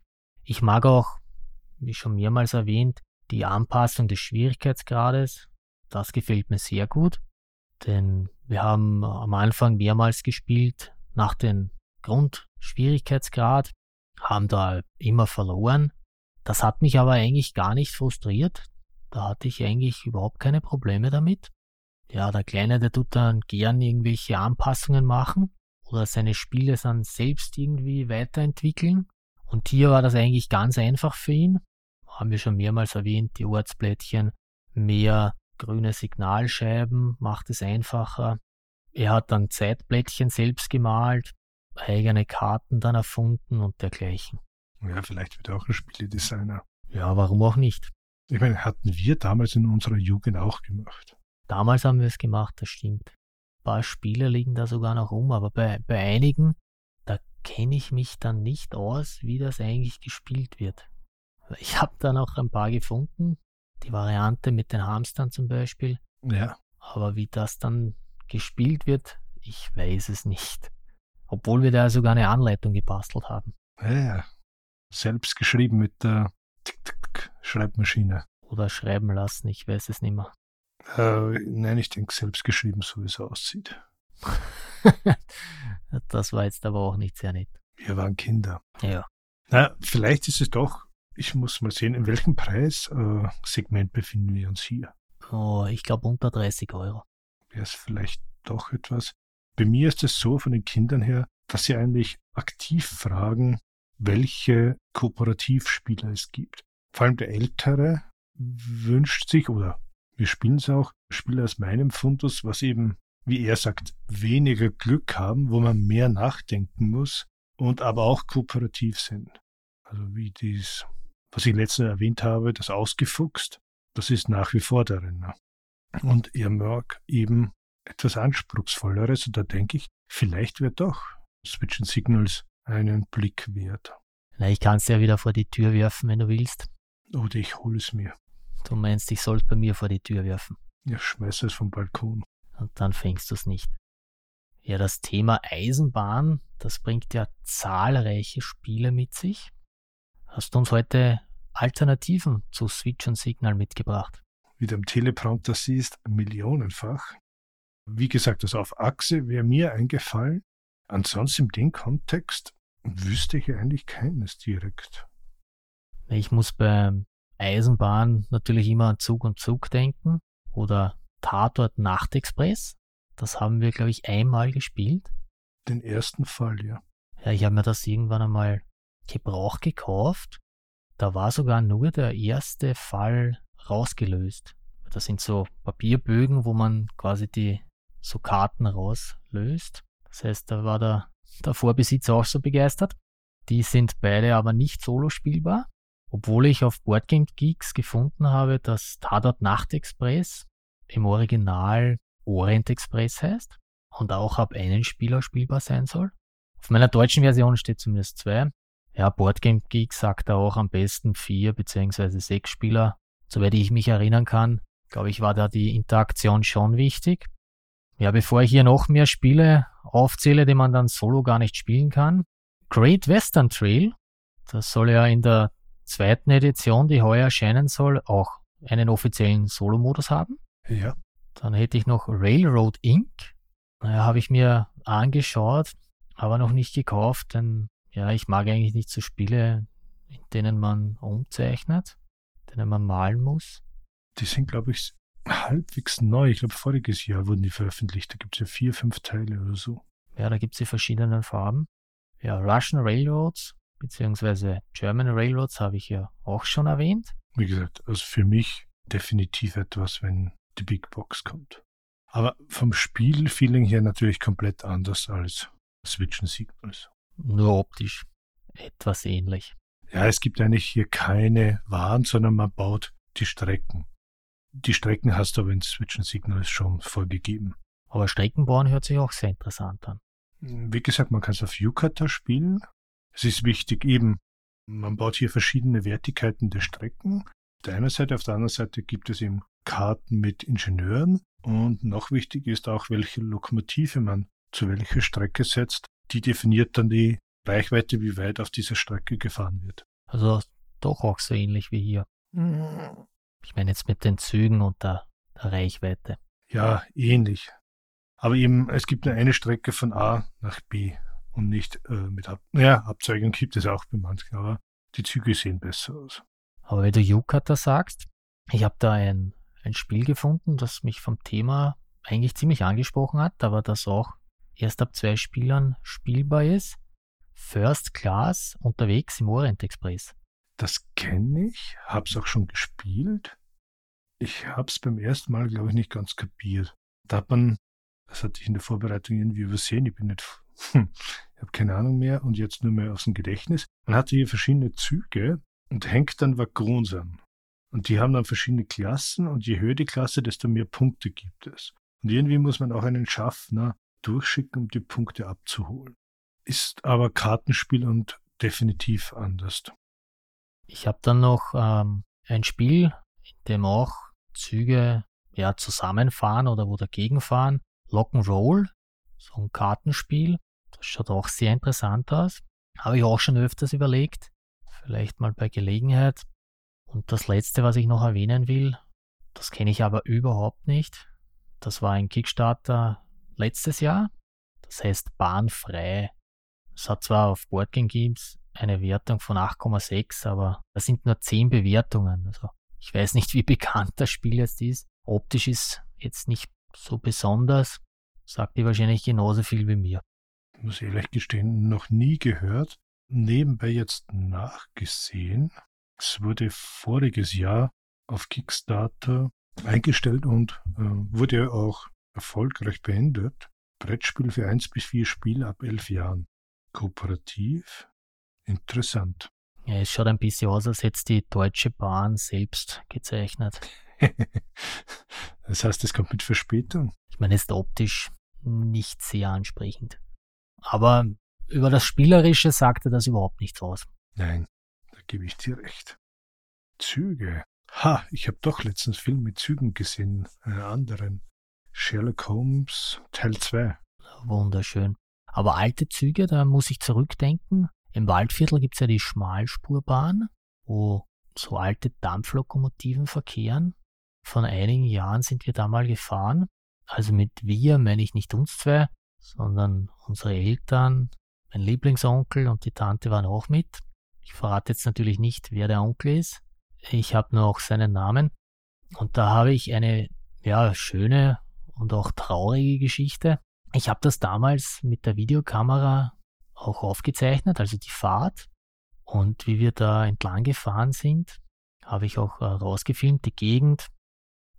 Ich mag auch, wie schon mehrmals erwähnt, die Anpassung des Schwierigkeitsgrades. Das gefällt mir sehr gut, denn wir haben am Anfang mehrmals gespielt nach dem Grundschwierigkeitsgrad, haben da immer verloren. Das hat mich aber eigentlich gar nicht frustriert. Da hatte ich eigentlich überhaupt keine Probleme damit. Ja, der Kleine, der tut dann gern irgendwelche Anpassungen machen oder seine Spiele dann selbst irgendwie weiterentwickeln. Und hier war das eigentlich ganz einfach für ihn. Haben wir schon mehrmals erwähnt, die Ortsplättchen, mehr grüne Signalscheiben macht es einfacher. Er hat dann Zeitblättchen selbst gemalt, eigene Karten dann erfunden und dergleichen. Ja, vielleicht wird er auch ein Spieledesigner. Ja, warum auch nicht? Ich meine, hatten wir damals in unserer Jugend auch gemacht. Damals haben wir es gemacht, das stimmt. Ein paar Spiele liegen da sogar noch rum, aber bei, bei einigen, da kenne ich mich dann nicht aus, wie das eigentlich gespielt wird. Ich habe da noch ein paar gefunden, die Variante mit den Hamstern zum Beispiel. Ja. Aber wie das dann gespielt wird, ich weiß es nicht. Obwohl wir da sogar eine Anleitung gebastelt haben. Ja, ja. Selbst geschrieben mit der Schreibmaschine. Oder schreiben lassen, ich weiß es nicht mehr. Äh, nein, ich denke selbst geschrieben, so wie es aussieht. das war jetzt aber auch nicht sehr nett. Wir waren Kinder. Ja. Na, vielleicht ist es doch, ich muss mal sehen, in welchem Preissegment äh, befinden wir uns hier? Oh, ich glaube unter 30 Euro. Wäre es vielleicht doch etwas. Bei mir ist es so von den Kindern her, dass sie eigentlich aktiv fragen, welche Kooperativspieler es gibt. Vor allem der Ältere wünscht sich, oder wir spielen es auch, Spieler aus meinem Fundus, was eben, wie er sagt, weniger Glück haben, wo man mehr nachdenken muss und aber auch kooperativ sind. Also wie dies, was ich letztens erwähnt habe, das ausgefuchst, das ist nach wie vor der Renner. Und er mag eben etwas Anspruchsvolleres und da denke ich, vielleicht wird doch Switch and Signals einen Blick wert. Na, ich kann es ja wieder vor die Tür werfen, wenn du willst. Oder ich hole es mir. Du meinst, ich soll es bei mir vor die Tür werfen. Ja, schmeiße es vom Balkon. Und dann fängst du es nicht. Ja, das Thema Eisenbahn, das bringt ja zahlreiche Spiele mit sich. Hast du uns heute Alternativen zu Switch und Signal mitgebracht? Wie du am Teleprompter siehst, millionenfach. Wie gesagt, das auf Achse wäre mir eingefallen. Ansonsten in dem Kontext wüsste ich eigentlich keines direkt. Ich muss beim Eisenbahn natürlich immer an Zug und Zug denken oder Tatort Nachtexpress. Das haben wir, glaube ich, einmal gespielt. Den ersten Fall, ja. Ja, ich habe mir das irgendwann einmal Gebrauch gekauft. Da war sogar nur der erste Fall rausgelöst. Das sind so Papierbögen, wo man quasi die so Karten rauslöst. Das heißt, da war der, der Vorbesitzer auch so begeistert. Die sind beide aber nicht solo spielbar. Obwohl ich auf Boardgame Geeks gefunden habe, dass Tatort Nachtexpress im Original Orient Express heißt und auch ab einen Spieler spielbar sein soll. Auf meiner deutschen Version steht zumindest zwei. Ja, Boardgame Geek sagt da auch am besten vier beziehungsweise sechs Spieler. Soweit ich mich erinnern kann, glaube ich, war da die Interaktion schon wichtig. Ja, bevor ich hier noch mehr Spiele aufzähle, die man dann solo gar nicht spielen kann. Great Western Trail, das soll ja in der zweiten Edition, die heuer erscheinen soll, auch einen offiziellen Solo-Modus haben. Ja. Dann hätte ich noch Railroad Inc. Naja, habe ich mir angeschaut, aber noch nicht gekauft, denn ja, ich mag eigentlich nicht so Spiele, in denen man umzeichnet, in denen man malen muss. Die sind, glaube ich, halbwegs neu. Ich glaube, voriges Jahr wurden die veröffentlicht. Da gibt es ja vier, fünf Teile oder so. Ja, da gibt es die verschiedenen Farben. Ja, Russian Railroads beziehungsweise German Railroads habe ich ja auch schon erwähnt. Wie gesagt, also für mich definitiv etwas, wenn die Big Box kommt. Aber vom Spielfeeling her natürlich komplett anders als Switch and Signals. Nur optisch etwas ähnlich. Ja, es gibt eigentlich hier keine Waren, sondern man baut die Strecken. Die Strecken hast du aber in Switch and Signals schon vorgegeben. Aber Streckenbauen hört sich auch sehr interessant an. Wie gesagt, man kann es auf Yukata spielen. Es ist wichtig eben, man baut hier verschiedene Wertigkeiten der Strecken. der einen Seite, auf der anderen Seite gibt es eben Karten mit Ingenieuren und noch wichtig ist auch, welche Lokomotive man zu welcher Strecke setzt. Die definiert dann die Reichweite, wie weit auf dieser Strecke gefahren wird. Also doch auch so ähnlich wie hier. Ich meine jetzt mit den Zügen und der, der Reichweite. Ja, ähnlich. Aber eben, es gibt nur eine Strecke von A nach B und nicht äh, mit Ab ja, Abzweigung gibt es auch bei manchen, aber die Züge sehen besser aus. Aber wenn du Yukata sagst, ich habe da ein, ein Spiel gefunden, das mich vom Thema eigentlich ziemlich angesprochen hat, aber das auch erst ab zwei Spielern spielbar ist. First Class unterwegs im Orient Express. Das kenne ich, hab's auch schon gespielt. Ich hab's beim ersten Mal, glaube ich, nicht ganz kapiert. Da hat man, das hatte ich in der Vorbereitung irgendwie übersehen, ich bin nicht, hm, ich habe keine Ahnung mehr und jetzt nur mehr aus dem Gedächtnis. Man hatte hier verschiedene Züge und hängt dann Waggons an. Und die haben dann verschiedene Klassen und je höher die Klasse, desto mehr Punkte gibt es. Und irgendwie muss man auch einen Schaffner durchschicken, um die Punkte abzuholen. Ist aber Kartenspiel und definitiv anders. Ich habe dann noch ähm, ein Spiel, in dem auch Züge ja, zusammenfahren oder wo dagegen fahren. Rock'n'Roll, so ein Kartenspiel. Das schaut auch sehr interessant aus. Habe ich auch schon öfters überlegt. Vielleicht mal bei Gelegenheit. Und das letzte, was ich noch erwähnen will, das kenne ich aber überhaupt nicht. Das war ein Kickstarter letztes Jahr. Das heißt Bahnfrei. Es hat zwar auf Boardgame Games eine Wertung von 8,6, aber das sind nur 10 Bewertungen. Also ich weiß nicht, wie bekannt das Spiel jetzt ist. Optisch ist jetzt nicht so besonders. Sagt ihr wahrscheinlich genauso viel wie mir. Ich muss ehrlich gestehen, noch nie gehört. Nebenbei jetzt nachgesehen. Es wurde voriges Jahr auf Kickstarter eingestellt und äh, wurde auch erfolgreich beendet. Brettspiel für 1 bis 4 Spiele ab 11 Jahren. Kooperativ. Interessant. Ja, es schaut ein bisschen aus, als hätte es die Deutsche Bahn selbst gezeichnet. das heißt, es kommt mit Verspätung. Ich meine, es ist optisch nicht sehr ansprechend. Aber über das Spielerische sagte das überhaupt nichts aus. Nein, da gebe ich dir recht. Züge. Ha, ich habe doch letztens Film mit Zügen gesehen, einen anderen. Sherlock Holmes Teil 2. Wunderschön. Aber alte Züge, da muss ich zurückdenken. Im Waldviertel gibt's ja die Schmalspurbahn, wo so alte Dampflokomotiven verkehren. Von einigen Jahren sind wir da mal gefahren. Also mit wir meine ich nicht uns zwei, sondern unsere Eltern, mein Lieblingsonkel und die Tante waren auch mit. Ich verrate jetzt natürlich nicht, wer der Onkel ist. Ich habe nur auch seinen Namen. Und da habe ich eine ja, schöne und auch traurige Geschichte. Ich habe das damals mit der Videokamera auch aufgezeichnet, also die Fahrt. Und wie wir da entlang gefahren sind, habe ich auch äh, rausgefilmt, die Gegend.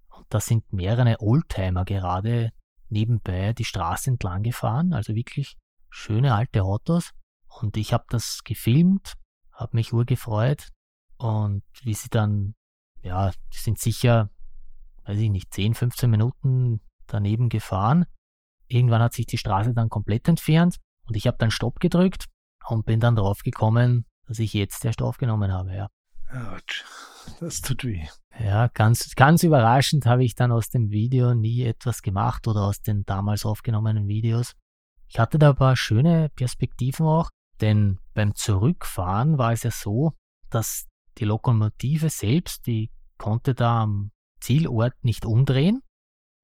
Und da sind mehrere Oldtimer gerade nebenbei die Straße entlang gefahren, also wirklich schöne alte Autos. Und ich habe das gefilmt, habe mich urgefreut. Und wie sie dann, ja, sind sicher, weiß ich nicht, 10, 15 Minuten daneben gefahren. Irgendwann hat sich die Straße dann komplett entfernt und ich habe dann Stopp gedrückt und bin dann drauf gekommen, dass ich jetzt erst aufgenommen habe, ja. Autsch, das tut weh. Ja, ganz, ganz überraschend habe ich dann aus dem Video nie etwas gemacht oder aus den damals aufgenommenen Videos. Ich hatte da ein paar schöne Perspektiven auch, denn beim Zurückfahren war es ja so, dass die Lokomotive selbst, die konnte da am Zielort nicht umdrehen.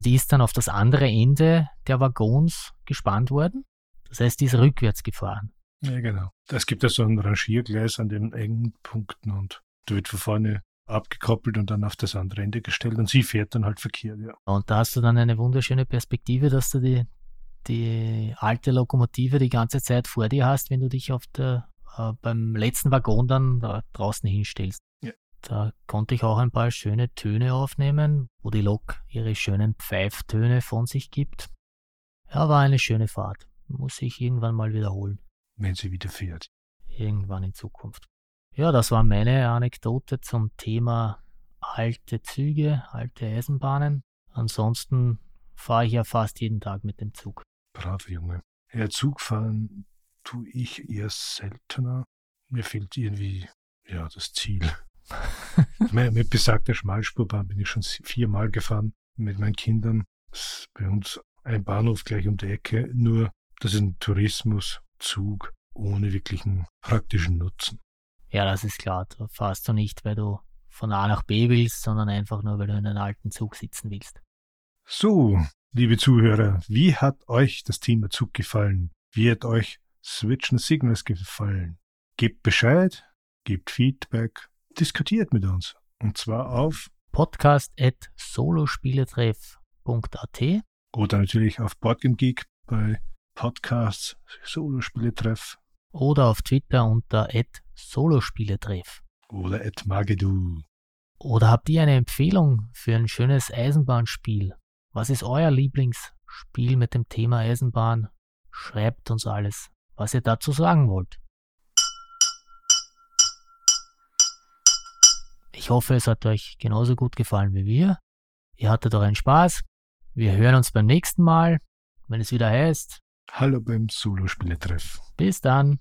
Die ist dann auf das andere Ende der Waggons gespannt worden. Das heißt, die ist rückwärts gefahren. Ja, genau. Es gibt ja so ein Rangiergleis an den engen Punkten und da wird von vorne abgekoppelt und dann auf das andere Ende gestellt und sie fährt dann halt verkehrt, ja. Und da hast du dann eine wunderschöne Perspektive, dass du die, die alte Lokomotive die ganze Zeit vor dir hast, wenn du dich auf der, äh, beim letzten Waggon dann da draußen hinstellst. Da konnte ich auch ein paar schöne Töne aufnehmen, wo die Lok ihre schönen Pfeiftöne von sich gibt. Ja, war eine schöne Fahrt muss ich irgendwann mal wiederholen. Wenn sie wieder fährt. Irgendwann in Zukunft. Ja, das war meine Anekdote zum Thema alte Züge, alte Eisenbahnen. Ansonsten fahre ich ja fast jeden Tag mit dem Zug. Brav, Junge. Ja, Zugfahren tue ich eher seltener. Mir fehlt irgendwie, ja, das Ziel. mit besagter Schmalspurbahn bin ich schon viermal gefahren mit meinen Kindern. Das ist bei uns ein Bahnhof gleich um die Ecke, nur das ist ein Tourismuszug ohne wirklichen praktischen Nutzen. Ja, das ist klar. Da fahrst du nicht, weil du von A nach B willst, sondern einfach nur, weil du in einem alten Zug sitzen willst. So, liebe Zuhörer, wie hat euch das Thema Zug gefallen? Wie hat euch Switch and Signals gefallen? Gebt Bescheid, gebt Feedback, diskutiert mit uns. Und zwar auf podcast.solospieletreff.at oder natürlich auf BoardgameGeek bei Podcasts Solospieletreff. Oder auf Twitter unter Solospieletreff. Oder Magedu. Oder habt ihr eine Empfehlung für ein schönes Eisenbahnspiel? Was ist euer Lieblingsspiel mit dem Thema Eisenbahn? Schreibt uns alles, was ihr dazu sagen wollt. Ich hoffe, es hat euch genauso gut gefallen wie wir. Ihr hattet einen Spaß. Wir hören uns beim nächsten Mal, wenn es wieder heißt. Hallo beim Solo-Spieletreff. Bis dann.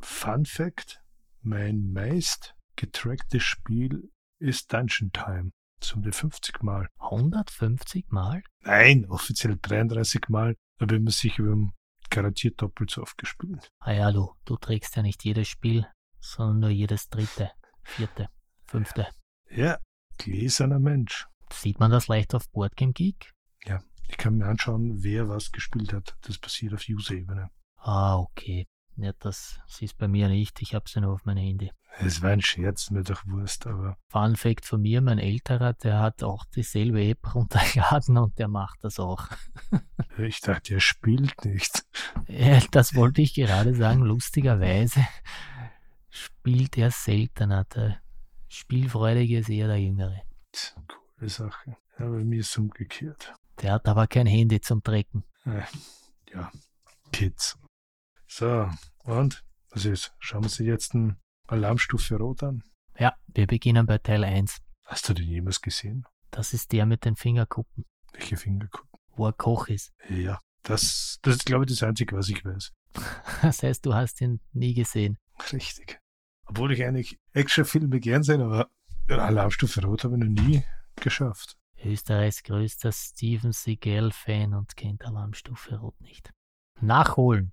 Fun Fact: Mein meist getracktes Spiel ist Dungeon Time. Zum 50 Mal. 150 Mal? Nein, offiziell 33 Mal, aber immer sich über garantiert doppelt so oft gespielt. Ah ja, du, du trägst ja nicht jedes Spiel, sondern nur jedes dritte, vierte, fünfte. Ja, gläserner Mensch. Sieht man das leicht auf Boardgame Geek? Ja, ich kann mir anschauen, wer was gespielt hat. Das passiert auf User-Ebene. Ah, okay. Ja, das siehst bei mir nicht. Ich habe sie nur auf meinem Handy. Es war ein Scherz, mir doch Wurst, aber. Fun Fact von mir, mein älterer, der hat auch dieselbe App runtergeladen und der macht das auch. ich dachte, er spielt nicht. Ja, das wollte ich gerade sagen. Lustigerweise spielt er seltener. Der Spielfreudige ist eher der Jüngere. Coole Sache. Ja, bei mir ist es umgekehrt. Der hat aber kein Handy zum Trecken. Äh, ja, Kids. So, und? Was ist? Schauen wir uns jetzt eine Alarmstufe Rot an? Ja, wir beginnen bei Teil 1. Hast du den jemals gesehen? Das ist der mit den Fingerkuppen. Welche Fingerkuppen? Wo er Koch ist. Ja, das, das ist, glaube ich, das Einzige, was ich weiß. Das heißt, du hast ihn nie gesehen. Richtig. Obwohl ich eigentlich Actionfilme gern sehe, aber Alarmstufe Rot habe ich noch nie geschafft. Österreichs größter Steven Seagal-Fan und kennt Alarmstufe Rot nicht. Nachholen.